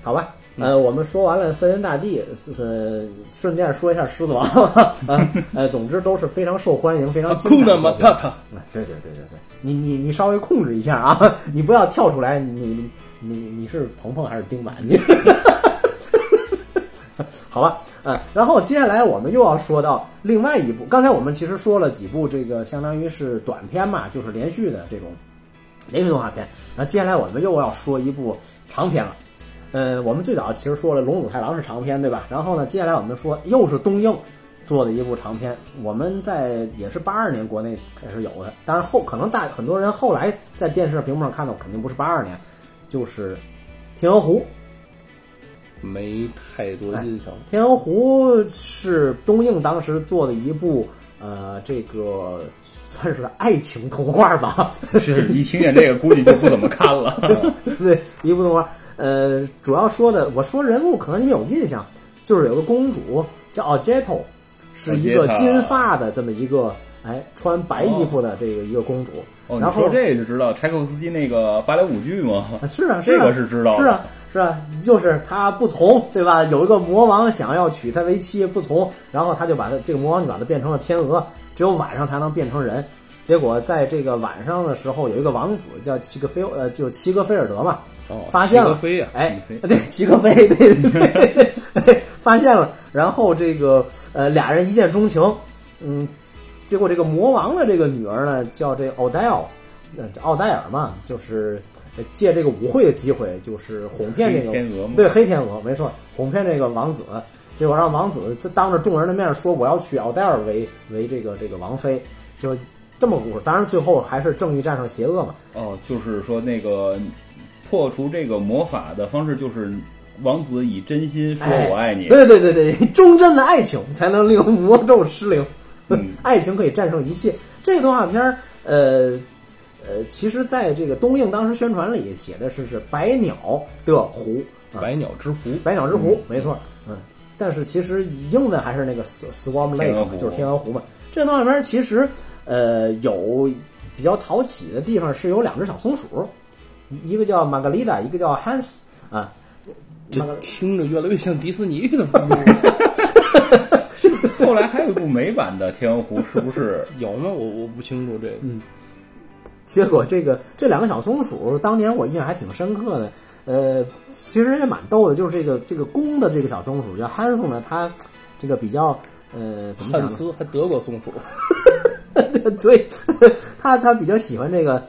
好吧，呃，我们说完了森林大帝，是是顺便说一下狮子王 啊，呃，总之都是非常受欢迎、非常精彩的对对对对对，你你你稍微控制一下啊，你不要跳出来，你你你是鹏鹏还是丁满？你 好吧，呃，然后接下来我们又要说到另外一部，刚才我们其实说了几部这个相当于是短片嘛，就是连续的这种连续动画片，然后接下来我们又要说一部长片了。呃，我们最早其实说了《龙虎太郎》是长篇，对吧？然后呢，接下来我们说又是东映做的一部长篇，我们在也是八二年国内开始有的，当然后可能大很多人后来在电视屏幕上看到，肯定不是八二年，就是《天鹅湖》。没太多印象。天鹅湖是东映当时做的一部，呃，这个算是爱情童话吧，是一听见这个估计就不怎么看了。对，一部动画。呃，主要说的，我说人物可能你们有印象，就是有个公主叫 Aljeto，是一个金发的这么一个，哎，穿白衣服的这个一个公主。哦，然后你说这就知道柴可夫斯基那个芭蕾舞剧吗？啊 是啊，这啊个是知道的是啊，是啊，就是他不从，对吧？有一个魔王想要娶她为妻，不从，然后他就把他这个魔王就把他变成了天鹅，只有晚上才能变成人。结果在这个晚上的时候，有一个王子叫齐格菲，呃，就是齐格菲尔德嘛，哦，发现了哎，对，齐格菲，对对对对对，发现了，然后这个呃俩人一见钟情，嗯，结果这个魔王的这个女儿呢叫这奥黛尔，呃，这奥黛尔嘛，就是呃借这个舞会的机会，就是哄骗这个黑天鹅吗对黑天鹅，没错，哄骗这个王子，结果让王子在当着众人的面说我要娶奥黛尔为为这个这个王妃，就这么个故事。当然最后还是正义战胜邪恶嘛，哦，就是说那个破除这个魔法的方式就是王子以真心说哎我爱你。对对对对，忠贞的爱情才能令魔咒失灵，嗯 爱情可以战胜一切。这个动画片儿，呃呃，其实在这个东映当时宣传里写的是是百鸟的湖，啊百鸟之湖，百鸟之湖，没错，嗯，但是其实英文还是那个 S- Swarm 天 Lake，就是天鹅湖嘛。这个动画片其实呃有比较讨喜的地方是有两只小松鼠，一一个叫玛格丽达，一个叫 Hans 啊。这玛格听着越来越像迪士尼的 后来还有一部美版的《天鹅湖》，是不是？有吗？我我不清楚这个。嗯结果这个这两个小松鼠，当年我印象还挺深刻的。呃，其实也蛮逗的，就是这个这个公的这个小松鼠叫汉斯呢，它这个比较呃怎么讲汉？斯还德国松鼠，对，他他比较喜欢这个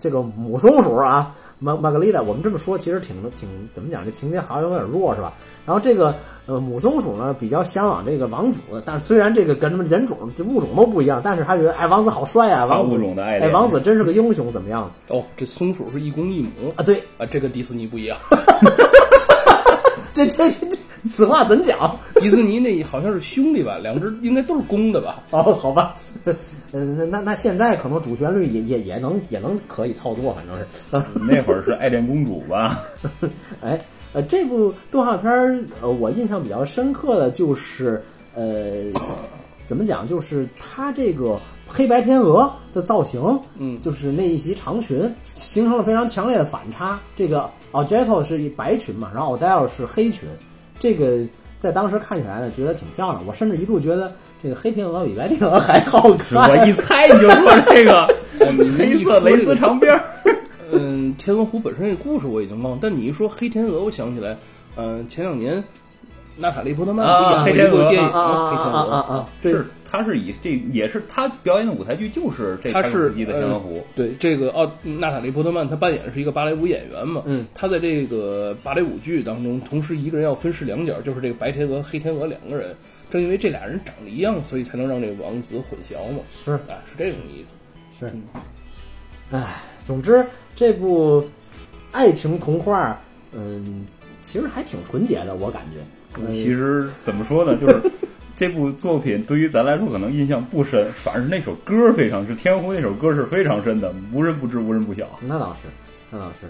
这个母松鼠啊，玛玛格丽达。我们这么说其实挺挺怎么讲？这情节好像有点弱是吧？然后这个呃母松鼠呢比较向往这个王子，但虽然这个跟他们人种这物种都不一样，但是他觉得哎王子好帅啊，王子物种的爱哎王子真是个英雄怎么样哦，这松鼠是一公一母啊？对，啊，这跟迪士尼不一样。这这这这 此话怎讲？迪士尼那好像是兄弟吧，两只应该都是公的吧？哦，好吧，嗯，那那那现在可能主旋律也也也能也能可以操作，反正是。那会儿是爱恋公主吧？哎，呃，这部动画片儿，呃，我印象比较深刻的就是，呃，怎么讲，就是它这个黑白天鹅的造型，嗯就是那一袭长裙，形成了非常强烈的反差。这个 Algetto 是一白裙嘛，然后 Odell 是黑裙，这个在当时看起来呢，觉得挺漂亮。我甚至一度觉得这个黑天鹅比白天鹅还好看。我一猜你就说这个 黑色蕾丝长边儿。嗯，天鹅湖本身这故事我已经忘了，但你一说黑天鹅，我想起来，嗯，前两年娜塔莉波特曼演了一部电影？黑天啊啊鹅啊啊！对是，他是以这也是他表演的舞台剧，就是这他是的《天鹅湖》。对这个奥娜塔莉波特曼，她扮演的是一个芭蕾舞演员嘛。嗯，她在这个芭蕾舞剧当中，同时一个人要分饰两角，就是这个白天鹅、黑天鹅两个人。正因为这俩人长得一样，所以才能让这个王子混淆嘛。是啊，是这种意思。是，唉，总之这部爱情童话，嗯，其实还挺纯洁的，我感觉。嗯其实怎么说呢，就是这部作品对于咱来说可能印象不深，反而是那首歌非常是《天鹅湖》那首歌是非常深的，无人不知，无人不晓。那倒是，那倒是，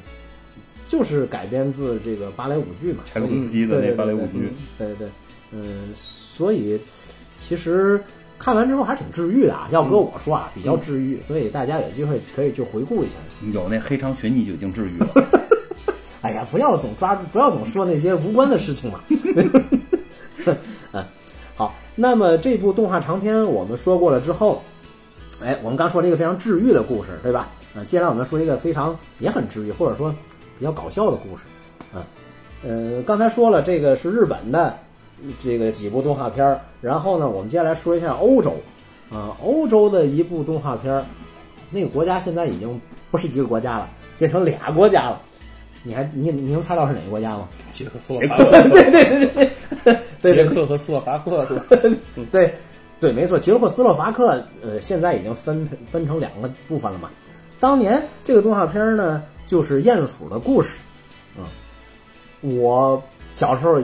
就是改编自这个芭蕾舞剧嘛，柴可夫斯基的那芭蕾舞对剧，对对对，嗯，所以其实看完之后还挺治愈的啊。要搁我说啊，比较治愈，所以大家有机会可以去回顾一下。有那黑长裙你就已经治愈了。哎呀，不要总抓住，不要总说那些无关的事情嘛。那么这部动画长片我们说过了之后，哎，我们刚说了一个非常治愈的故事，对吧？啊、接下来我们说一个非常也很治愈，或者说比较搞笑的故事。啊，呃，刚才说了这个是日本的这个几部动画片儿，然后呢，我们接下来说一下欧洲，啊，欧洲的一部动画片儿，那个国家现在已经不是一个国家了，变成俩国家了。你还你你能猜到是哪个国家吗？捷克斯洛捷伐克克，对 捷克和斯洛伐克是吧？对，对，没错，捷克斯洛伐克，呃，现在已经分分成两个部分了嘛。当年这个动画片呢，就是鼹鼠的故事，嗯，我小时候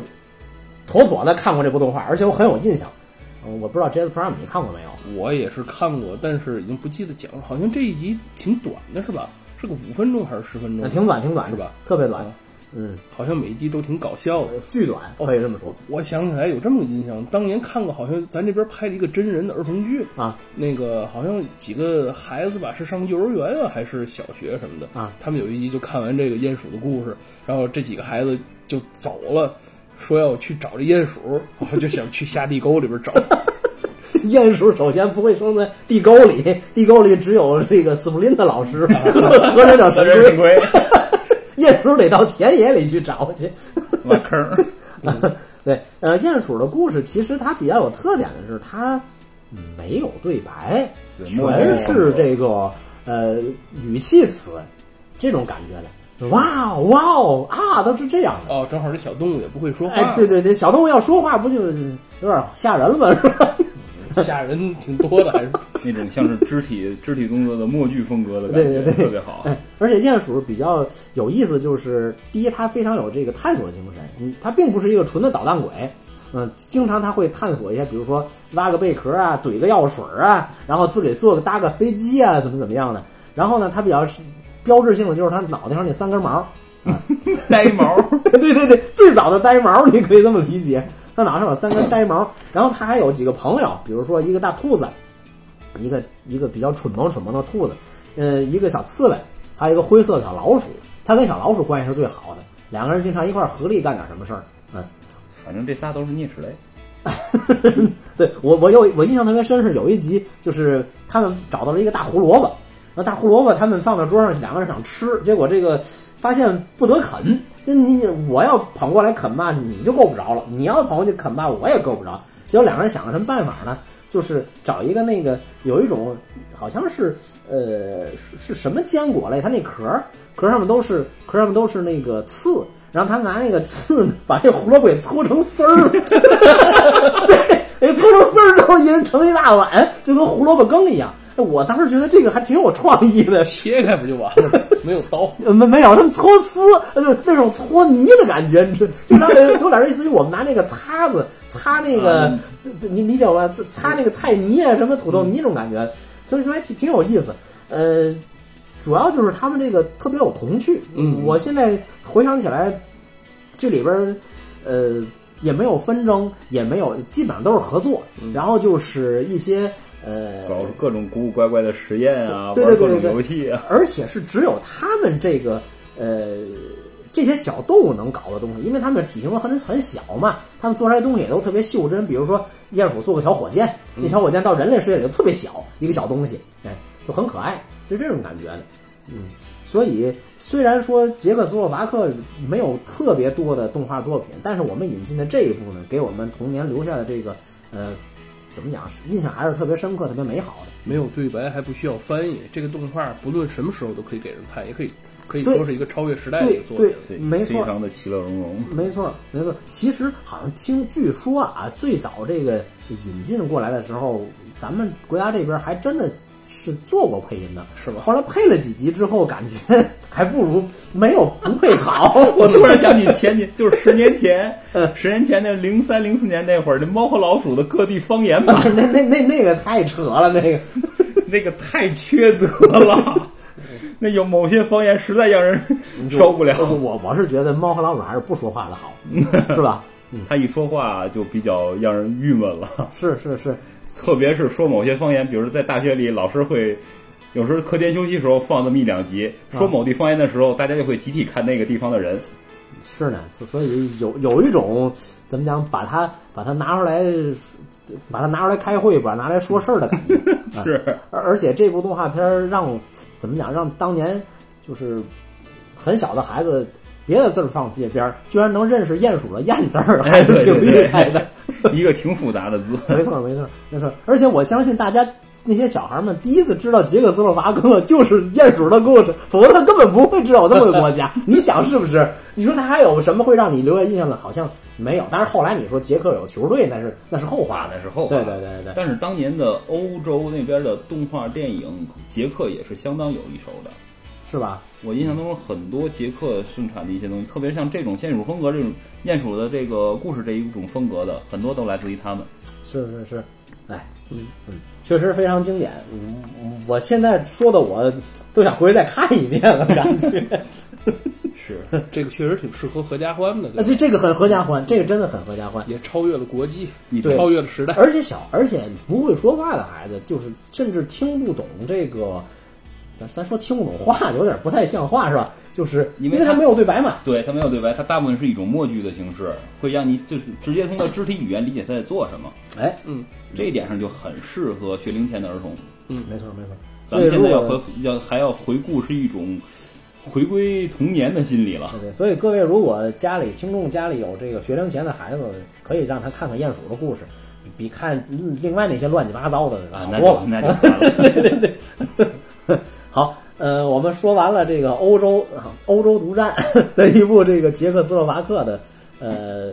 妥妥的看过这部动画，而且我很有印象。嗯，我不知道 Jazz Prime 你看过没有？我也是看过，但是已经不记得讲了。好像这一集挺短的，是吧？是个五分钟还是十分钟？那挺短，挺短是吧？特别短嗯，嗯，好像每一集都挺搞笑的。巨短，可以这么说我想起来有这么个印象，当年看过，好像咱这边拍了一个真人的儿童剧，啊。那个好像几个孩子吧，是上幼儿园啊，还是小学什么的啊？他们有一集就看完这个鼹鼠的故事，然后这几个孩子就走了，说要去找这鼹鼠，然后就想去下地沟里边找。鼹鼠首先不会生在地沟里，地沟里只有这个斯普林特老师 和忍者神，龟 鼹鼠得到田野里去找去。挖坑儿，对，呃，鼹鼠的故事其实它比较有特点的是它嗯没有对白，对全是这个呃语气词这种感觉的。哇哦哇哦啊，都是这样的。哦，正好这小动物也不会说话。哎，对对对，小动物要说话不就有点吓人了吗？是吧？吓人挺多的，还是 那种像是肢体肢体动作的默剧风格的感觉，对对对特别好。哎，而且鼹鼠比较有意思，就是第一，它非常有这个探索精神，嗯，它并不是一个纯的捣蛋鬼，嗯，经常它会探索一些，比如说挖个贝壳啊，怼个药水啊，然后自己做个搭个飞机啊，怎么怎么样的。然后呢，它比较标志性的就是它脑袋上那三根毛，呆毛，对对对，最早的呆毛，你可以这么理解。它脑上有三根呆毛，然后他还有几个朋友，比如说一个大兔子，一个一个比较蠢萌蠢萌的兔子，呃，一个小刺猬，还有一个灰色的小老鼠。他跟小老鼠关系是最好的，两个人经常一块儿合力干点什么事儿。嗯，反正这仨都是啮齿类。对我我有我印象特别深是有一集，就是他们找到了一个大胡萝卜，那大胡萝卜他们放到桌上，两个人想吃，结果这个发现不得啃，就你你我要捧过来啃吧，你就够不着了；你要捧过去啃吧，我也够不着。结果两个人想了什么办法呢？就是找一个那个有一种好像是呃是是什么坚果类，它那壳儿壳上面都是壳上面都是那个刺，然后他拿那个刺呢把这胡萝卜给搓成丝儿了，对，给搓成丝儿之后一人盛一大碗，就跟胡萝卜羹一样。我当时觉得这个还挺有创意的，切开不就完了？没有刀，呃，没没有，他们搓丝，呃就是那种搓泥的感觉，你知就当有点类似于我们拿那个擦子擦那个，嗯你理解吗？擦那个菜泥啊，什么土豆泥那种感觉，所以说还挺挺有意思。呃，主要就是他们这个特别有童趣。嗯我现在回想起来，这里边儿呃也没有纷争，也没有，基本上都是合作，然后就是一些呃搞各种古古怪怪的实验啊，对玩各种对对对对游戏啊，而且是只有他们这个呃这些小动物能搞的东西，因为它们体型都很很小嘛，它们做出来的东西也都特别袖珍。比如说鼹鼠做个小火箭，那小火箭到人类世界里就特别小一个小东西，哎，就很可爱，就这种感觉的。嗯，所以虽然说捷克斯洛伐克没有特别多的动画作品，但是我们引进的这一部呢，给我们童年留下的这个呃怎么讲，印象还是特别深刻、特别美好的。没有对白，还不需要翻译。这个动画不论什么时候都可以给人看，也可以可以说是一个超越时代的一个作品。对，非没错非。常的其乐融融。没错，没错。其实好像听，据说啊，最早这个引进过来的时候，咱们国家这边还真的是做过配音的，是吧后来配了几集之后，感觉 还不如没有不配好。我突然想起前年，就是十年前，嗯十年前那零三零四年那会儿，那猫和老鼠的各地方言版，那那那那个太扯了，那个那个太缺德了。那有某些方言实在让人受不了。我我是觉得猫和老鼠还是不说话的好，是吧？他一说话就比较让人郁闷了，是是是，特别是说某些方言，比如在大学里，老师会有时候课间休息时候放那么一两集，说某地方言的时候，大家就会集体看那个地方的人。是呢，所所以有有一种怎么讲，把它把它拿出来，把它拿出来开会，把它拿来说事儿的感觉。啊是，而而且这部动画片儿让怎么讲，让当年就是很小的孩子，别的字儿放边边儿，居然能认识鼹鼠的“鼹”字儿，还是挺厉害的。一个挺复杂的字。没错，没错，没错。而且我相信大家那些小孩们第一次知道捷克斯洛伐克就是鼹鼠的故事，否则他根本不会知道有这么个国家。你想是不是？你说他还有什么会让你留下印象的？好像没有。但是后来你说捷克有球队，那是那是后话那是后话。对对对对对。但是当年的欧洲那边的动画电影，捷克也是相当有一手的。是吧？我印象当中，很多捷克生产的一些东西，特别像这种鼹鼠风格、这种鼹鼠的这个故事这一种风格的，很多都来自于他们。是是是，哎，嗯嗯，确实非常经典。嗯，我现在说的我都想回去再看一遍了，感觉。是，这个确实挺适合合家欢的，那这这个很合家欢，这个真的很合家欢。也超越了国际，也超越了时代。而且小，而且不会说话的孩子，就是甚至听不懂这个，咱咱说听不懂话，有点不太像话，是吧？就是因为他为他没有对白嘛。对他没有对白，它大部分是一种默剧的形式，会让你就是直接通过肢体语言理解他在做什么。哎，嗯，这一点上就很适合学龄前的儿童。嗯没错没错。咱们现在要回要还要回顾是一种回归童年的心理了。对对，所以各位如果家里听众家里有这个学龄前的孩子，可以让他看看鼹鼠的故事，比比看嗯另外那些乱七八糟的啊，那好多了。就那就算了。好，呃，我们说完了这个欧洲欧洲独占的一部这个捷克斯洛伐克的呃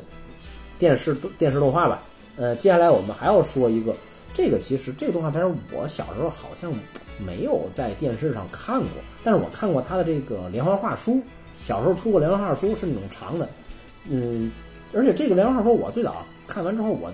电视电视动画吧。呃，接下来我们还要说一个，这个其实这个动画片我小时候好像没有在电视上看过，但是我看过它的这个连环画书，小时候出过连环画书是那种长的，嗯，而且这个连环画书我最早看完之后我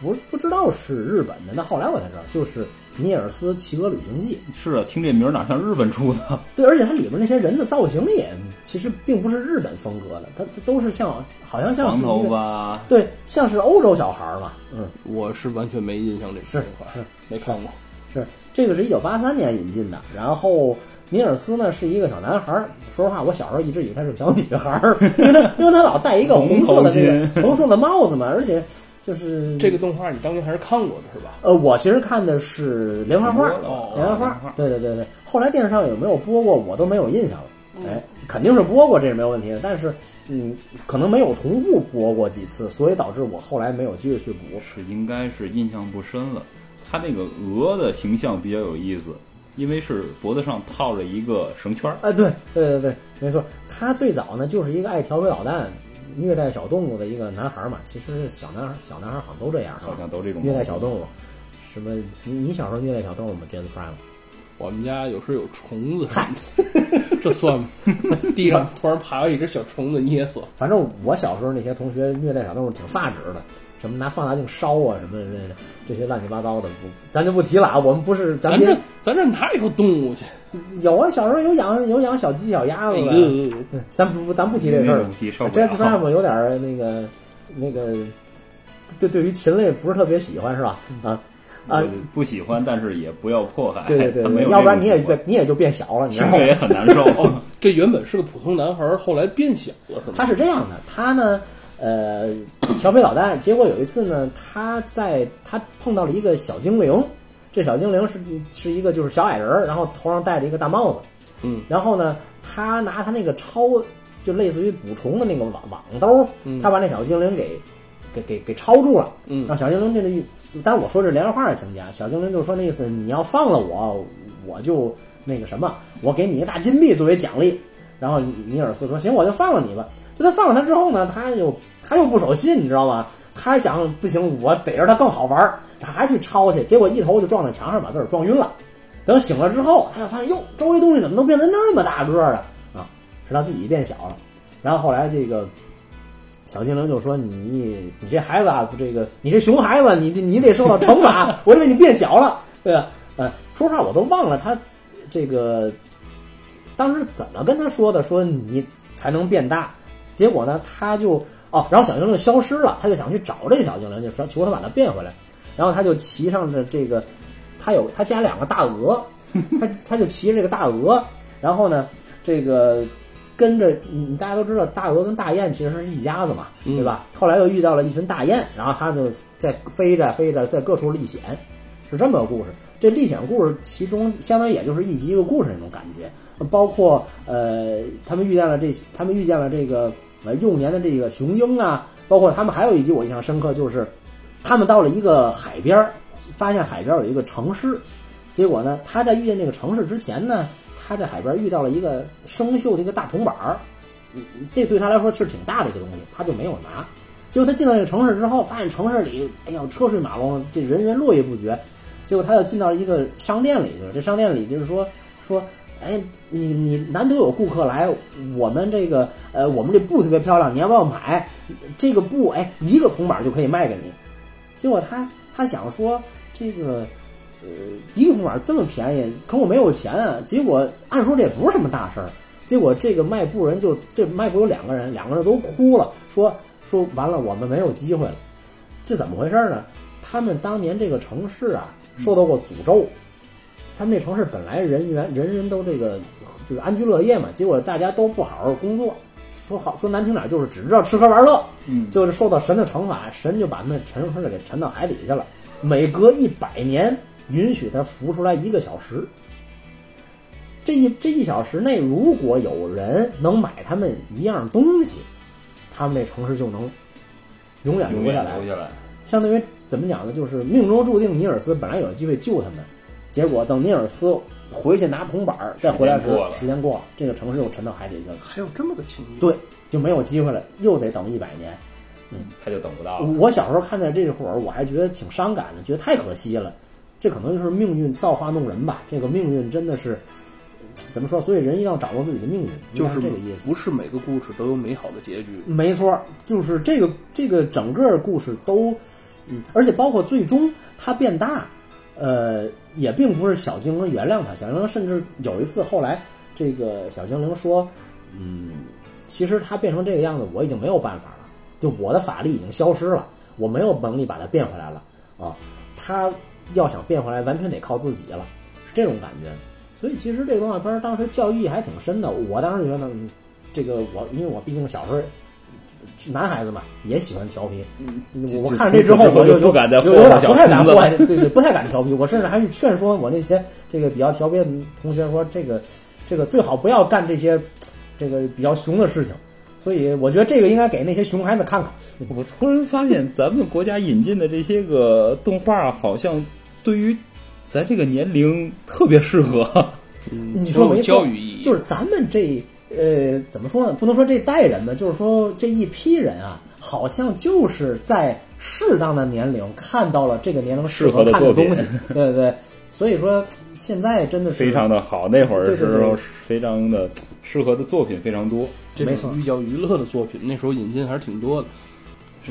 不不知道是日本的，那后来我才知道就是《尼尔斯骑鹅旅行记》。是啊，听这名儿哪像日本出的？对，而且它里边那些人的造型也其实并不是日本风格的，它它都是像好像像是一个发，对，像是欧洲小孩儿嘛，嗯，我是完全没印象这是动画是没看过。是这个是一九八三年引进的，然后尼尔斯呢是一个小男孩儿。说实话，我小时候一直以为他是个小女孩儿，因为他因为他老戴一个红色的这个红色的帽子嘛，而且就是这个动画你当年还是看过的是吧？呃，我其实看的是连环画连环画，对对对对。后来电视上有没有播过，我都没有印象了。哎，肯定是播过，这是没有问题的。但是，嗯，可能没有重复播过几次，所以导致我后来没有机会去补。是应该是印象不深了。他那个鹅的形象比较有意思，因为是脖子上套着一个绳圈儿。哎，对对对对，没错。他最早呢就是一个爱调皮捣蛋、虐待小动物的一个男孩嘛。其实小男孩小男孩好像都这样，好像都这种虐待小动物。什么？你你小时候虐待小动物吗？James Prime？我们家有时候有虫子，这算吗？地上突然爬了一只小虫子捏死。反正我小时候那些同学虐待小动物挺发指的，什么拿放大镜烧啊，什么这这些乱七八糟的，不，咱就不提了啊。我们不是咱这咱这哪有动物去？有啊，小时候有养有养小鸡小鸭子的，呃嗯咱不咱不提这事儿了不。提受不 Jazz 了。Prime 有点儿那个那个，对对于禽类不是特别喜欢是吧？啊啊，不喜欢，但是也不要迫害。对对对要不然你也你也就变小了，你知惯道吗？也很难受。哦，这原本是个普通男孩，后来变小了是吗？他是这样的，他呢，呃，调皮捣蛋，结果有一次呢，他在他碰到了一个小精灵，这小精灵是是一个就是小矮人儿，然后头上戴着一个大帽子，嗯，然后呢，他拿他那个抄就类似于捕虫的那个网网兜他把那小精灵给给给给抄住了，嗯。让小精灵这个一，但是我说这是连环画的情节，啊，小精灵就说那意思，你要放了我，我就那个什么，我给你一大金币作为奖励。然后尼尔斯说：“行，我就放了你吧。”就他放了他之后呢，他又他又不守信，你知道吗？他想不行，我逮着他更好玩儿，他还去抄去，结果一头就撞在墙上，把自个儿撞晕了。等醒了之后，他就发现哟，周围东西怎么都变得那么大个儿了啊？是他自己变小了。然后后来这个小精灵就说：“你你这孩子啊，这个你这熊孩子，你你得受到惩罚，我认为你变小了，对吧？呃，说实话我都忘了他这个当时怎么跟他说的，说你才能变大。结果呢，他就哦，然后小精灵消失了，他就想去找这小精灵，就说求他把它变回来。然后他就骑上着这个，他有他家两个大鹅，他他就骑着这个大鹅，然后呢，这个跟着你大家都知道，大鹅跟大雁其实是一家子嘛，对吧？后来又遇到了一群大雁，然后他就在飞着飞着，在各处历险，是这么个故事。这历险故事其中相当于也就是一集一个故事那种感觉，包括呃，他们遇见了这，他们遇见了这个呃幼年的这个雄鹰啊，包括他们还有一集我印象深刻，就是他们到了一个海边儿，发现海边儿有一个城市，结果呢，他在遇见这个城市之前呢，他在海边遇到了一个生锈的一个大铜板儿，这对他来说其实挺大的一个东西，他就没有拿。结果他进到这个城市之后，发现城市里，哎呦，车水马龙，这人员络绎不绝。结果他又进到一个商店里去。这商店里就是说说，哎，你你难得有顾客来，我们这个呃，我们这布特别漂亮，你要不要买？这个布，哎，一个铜板就可以卖给你。结果他他想说这个。呃，一个铜板这么便宜，可我没有钱啊。结果按说这也不是什么大事儿，结果这个卖布人就这卖布有两个人，两个人都哭了，说说完了，我们没有机会了。这怎么回事呢？他们当年这个城市啊，受到过诅咒。他们那城市本来人员人人都这个就是安居乐业嘛，结果大家都不好好工作，说好说难听点就是只知道吃喝玩乐，嗯，就是受到神的惩罚，神就把他们沉城市给沉到海底去了。每隔一百年，允许他浮出来一个小时。这一这一小时内，如果有人能买他们一样东西，他们那城市就能永远永留下来。远留下来。相当于怎么讲呢？就是命中注定尼尔斯本来有机会救他们，结果等尼尔斯回去拿铜板儿再回来时时间过，了时间过了，这个城市又沉到海底去了。还有这么个情节？对，就没有机会了，又得等一百年。嗯他就等不到了。我小时候看见这会儿，我还觉得挺伤感的，觉得太可惜了。这可能就是命运造化弄人吧。这个命运真的是怎么说？所以人一定要掌握自己的命运，就是这个意思。不是每个故事都有美好的结局。没错，就是这个这个整个故事都，嗯，而且包括最终他变大，呃，也并不是小精灵原谅他，小精灵甚至有一次后来这个小精灵说，嗯，其实他变成这个样子，我已经没有办法了，就我的法力已经消失了，我没有能力把它变回来了啊，他要想变回来，完全得靠自己了，是这种感觉。所以其实这个动画片当时教育意义还挺深的，我当时觉得，嗯这个我因为我毕竟小时候男孩子嘛，也喜欢调皮。我我看着这之后，我就不敢再有有点不太敢虫子祸害，对对，不太敢调皮。我甚至还去劝说我那些这个比较调皮的同学说，这个这个最好不要干这些这个比较熊的事情。所以我觉得这个应该给那些熊孩子看看。我突然发现，咱们国家引进的这些个动画，好像对于咱这个年龄特别适合。嗯，你说没错教育意义，就是咱们这呃怎么说呢？不能说这代人吧，就是说这一批人啊，好像就是在适当的年龄看到了这个年龄适合看的作品东西，对对对。所以说现在真的是非常的好，那会儿时候非常的适合的作品非常多，这没错种寓教于乐的作品，那时候引进还是挺多的。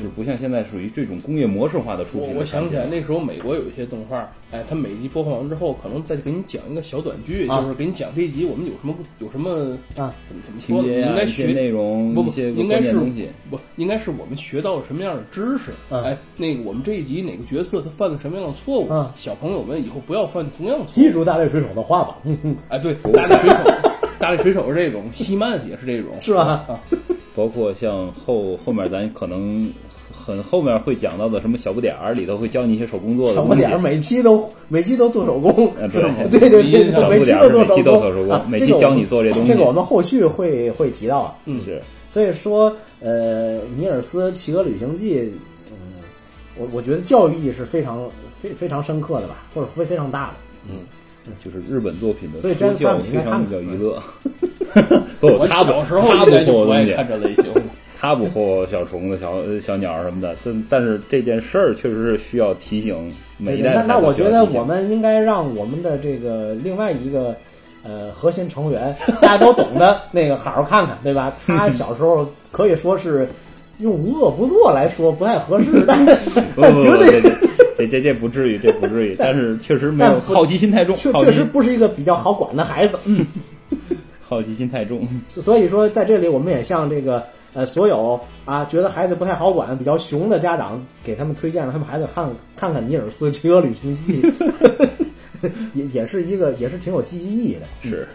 是不像现在属于这种工业模式化的出我品。我想起来，那时候美国有一些动画，哎，它每集播放完之后，可能再给你讲一个小短剧，啊就是给你讲这一集我们有什么有什么啊，怎么怎么说呢？情节呀、应该学内容、不不应该是东西。不应该是我们学到了什么样的知识？嗯哎，那个我们这一集哪个角色他犯了什么样的错误？嗯小朋友们以后不要犯同样的错误。记住大力水手的话吧，嗯嗯，哎，对，大力水手，大力水手是这种，西曼也是这种，是吧？啊，包括像后后面咱可能很后面会讲到的什么小不点儿里头会教你一些手工做的。小不点儿 每期都每期都做手工，啊对对对对每期都做手工，期手工啊每这个我们期教你做这东西这个我们后续会会提到啊。嗯是所以说，呃，尼尔斯《企鹅旅行记》，嗯，我我觉得教育意义是非常非非常深刻的吧，或者非非常大的。嗯，就是日本作品的所以这方面你应非常该看看比较娱乐。不，我小时候他应该就不爱看这类型。他不霍小虫子、小呃小鸟什么的。但但是这件事儿确实是需要提醒每一代那那我觉得我们应该让我们的这个另外一个呃核心成员，大家都懂的那个好好看看，对吧？他小时候可以说是用无恶不作来说不太合适，但但不不，绝对这这这这不至于，这不至于。但是确实没有好奇心太重，确确实不是一个比较好管的孩子。嗯，好奇心太重。所以说在这里我们也向这个呃所有啊觉得孩子不太好管、比较熊的家长，给他们推荐让他们孩子看看看尼尔斯《骑鹅旅行记》也也是一个也是挺有积极意义的。是，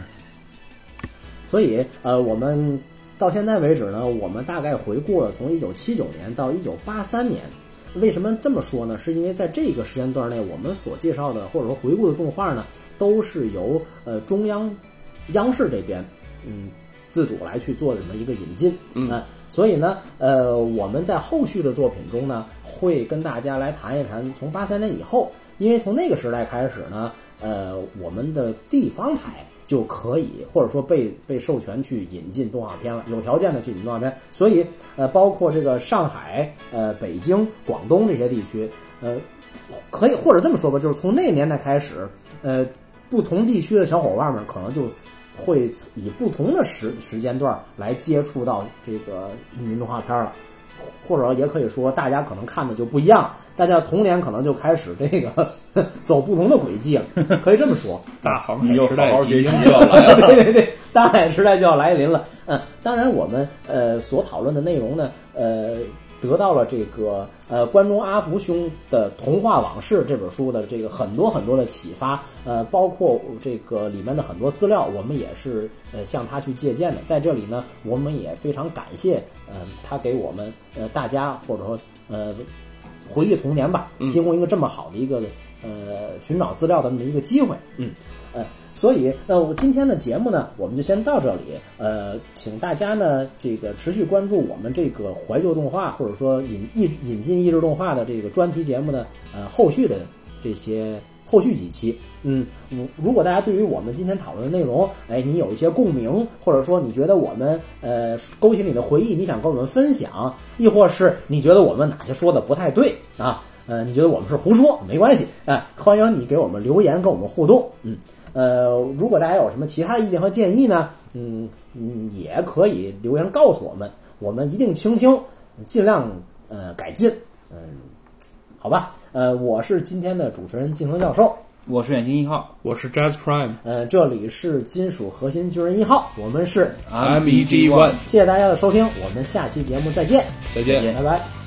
所以呃，我们到现在为止呢，我们大概回顾了从一九七九年到一九八三年。为什么这么说呢？是因为在这个时间段内，我们所介绍的或者说回顾的动画呢，都是由呃中央央视这边嗯自主来去做这么一个引进。嗯啊所以呢，呃，我们在后续的作品中呢，会跟大家来谈一谈从八三年以后，因为从那个时代开始呢，呃，我们的地方台就可以或者说被被授权去引进动画片了，有条件的去引进动画片。所以，呃，包括这个上海、呃北京、广东这些地区，呃，可以或者这么说吧，就是从那个年代开始，呃，不同地区的小伙伴们可能就会以不同的时时间段来接触到这个引进动画片了，或者也可以说大家可能看的就不一样，大家童年可能就开始这个 走不同的轨迹了，可以这么说。大航海时代好好学习即将要来了。对对对，大海时代就要来临了。嗯，当然我们呃所讨论的内容呢，呃，得到了这个呃关中阿福兄的《童话往事》这本书的这个很多很多的启发，呃，包括这个里面的很多资料，我们也是呃向他去借鉴的。在这里呢，我们也非常感谢，呃，他给我们呃大家或者说呃回忆童年吧，嗯提供一个这么好的一个呃寻找资料的这么一个机会，嗯，呃，所以那，我今天的节目呢，我们就先到这里，呃，请大家呢这个持续关注我们这个怀旧动画或者说引引引进异质动画的这个专题节目呢，呃，后续的这些后续几期。嗯，如果大家对于我们今天讨论的内容，哎，你有一些共鸣，或者说你觉得我们呃勾起你的回忆，你想跟我们分享，亦或是你觉得我们哪些说的不太对啊？呃，你觉得我们是胡说，没关系，哎，欢迎你给我们留言，跟我们互动。嗯，呃，如果大家有什么其他意见和建议呢？嗯嗯，也可以留言告诉我们，我们一定倾听，尽量呃改进。嗯，好吧，呃，我是今天的主持人静恒教授。我是远行一号我是 Jazz Prime 呃，这里是金属核心巨人一号，我们是，M E G One，谢谢大家的收听，我们下期节目再见，再见。拜拜。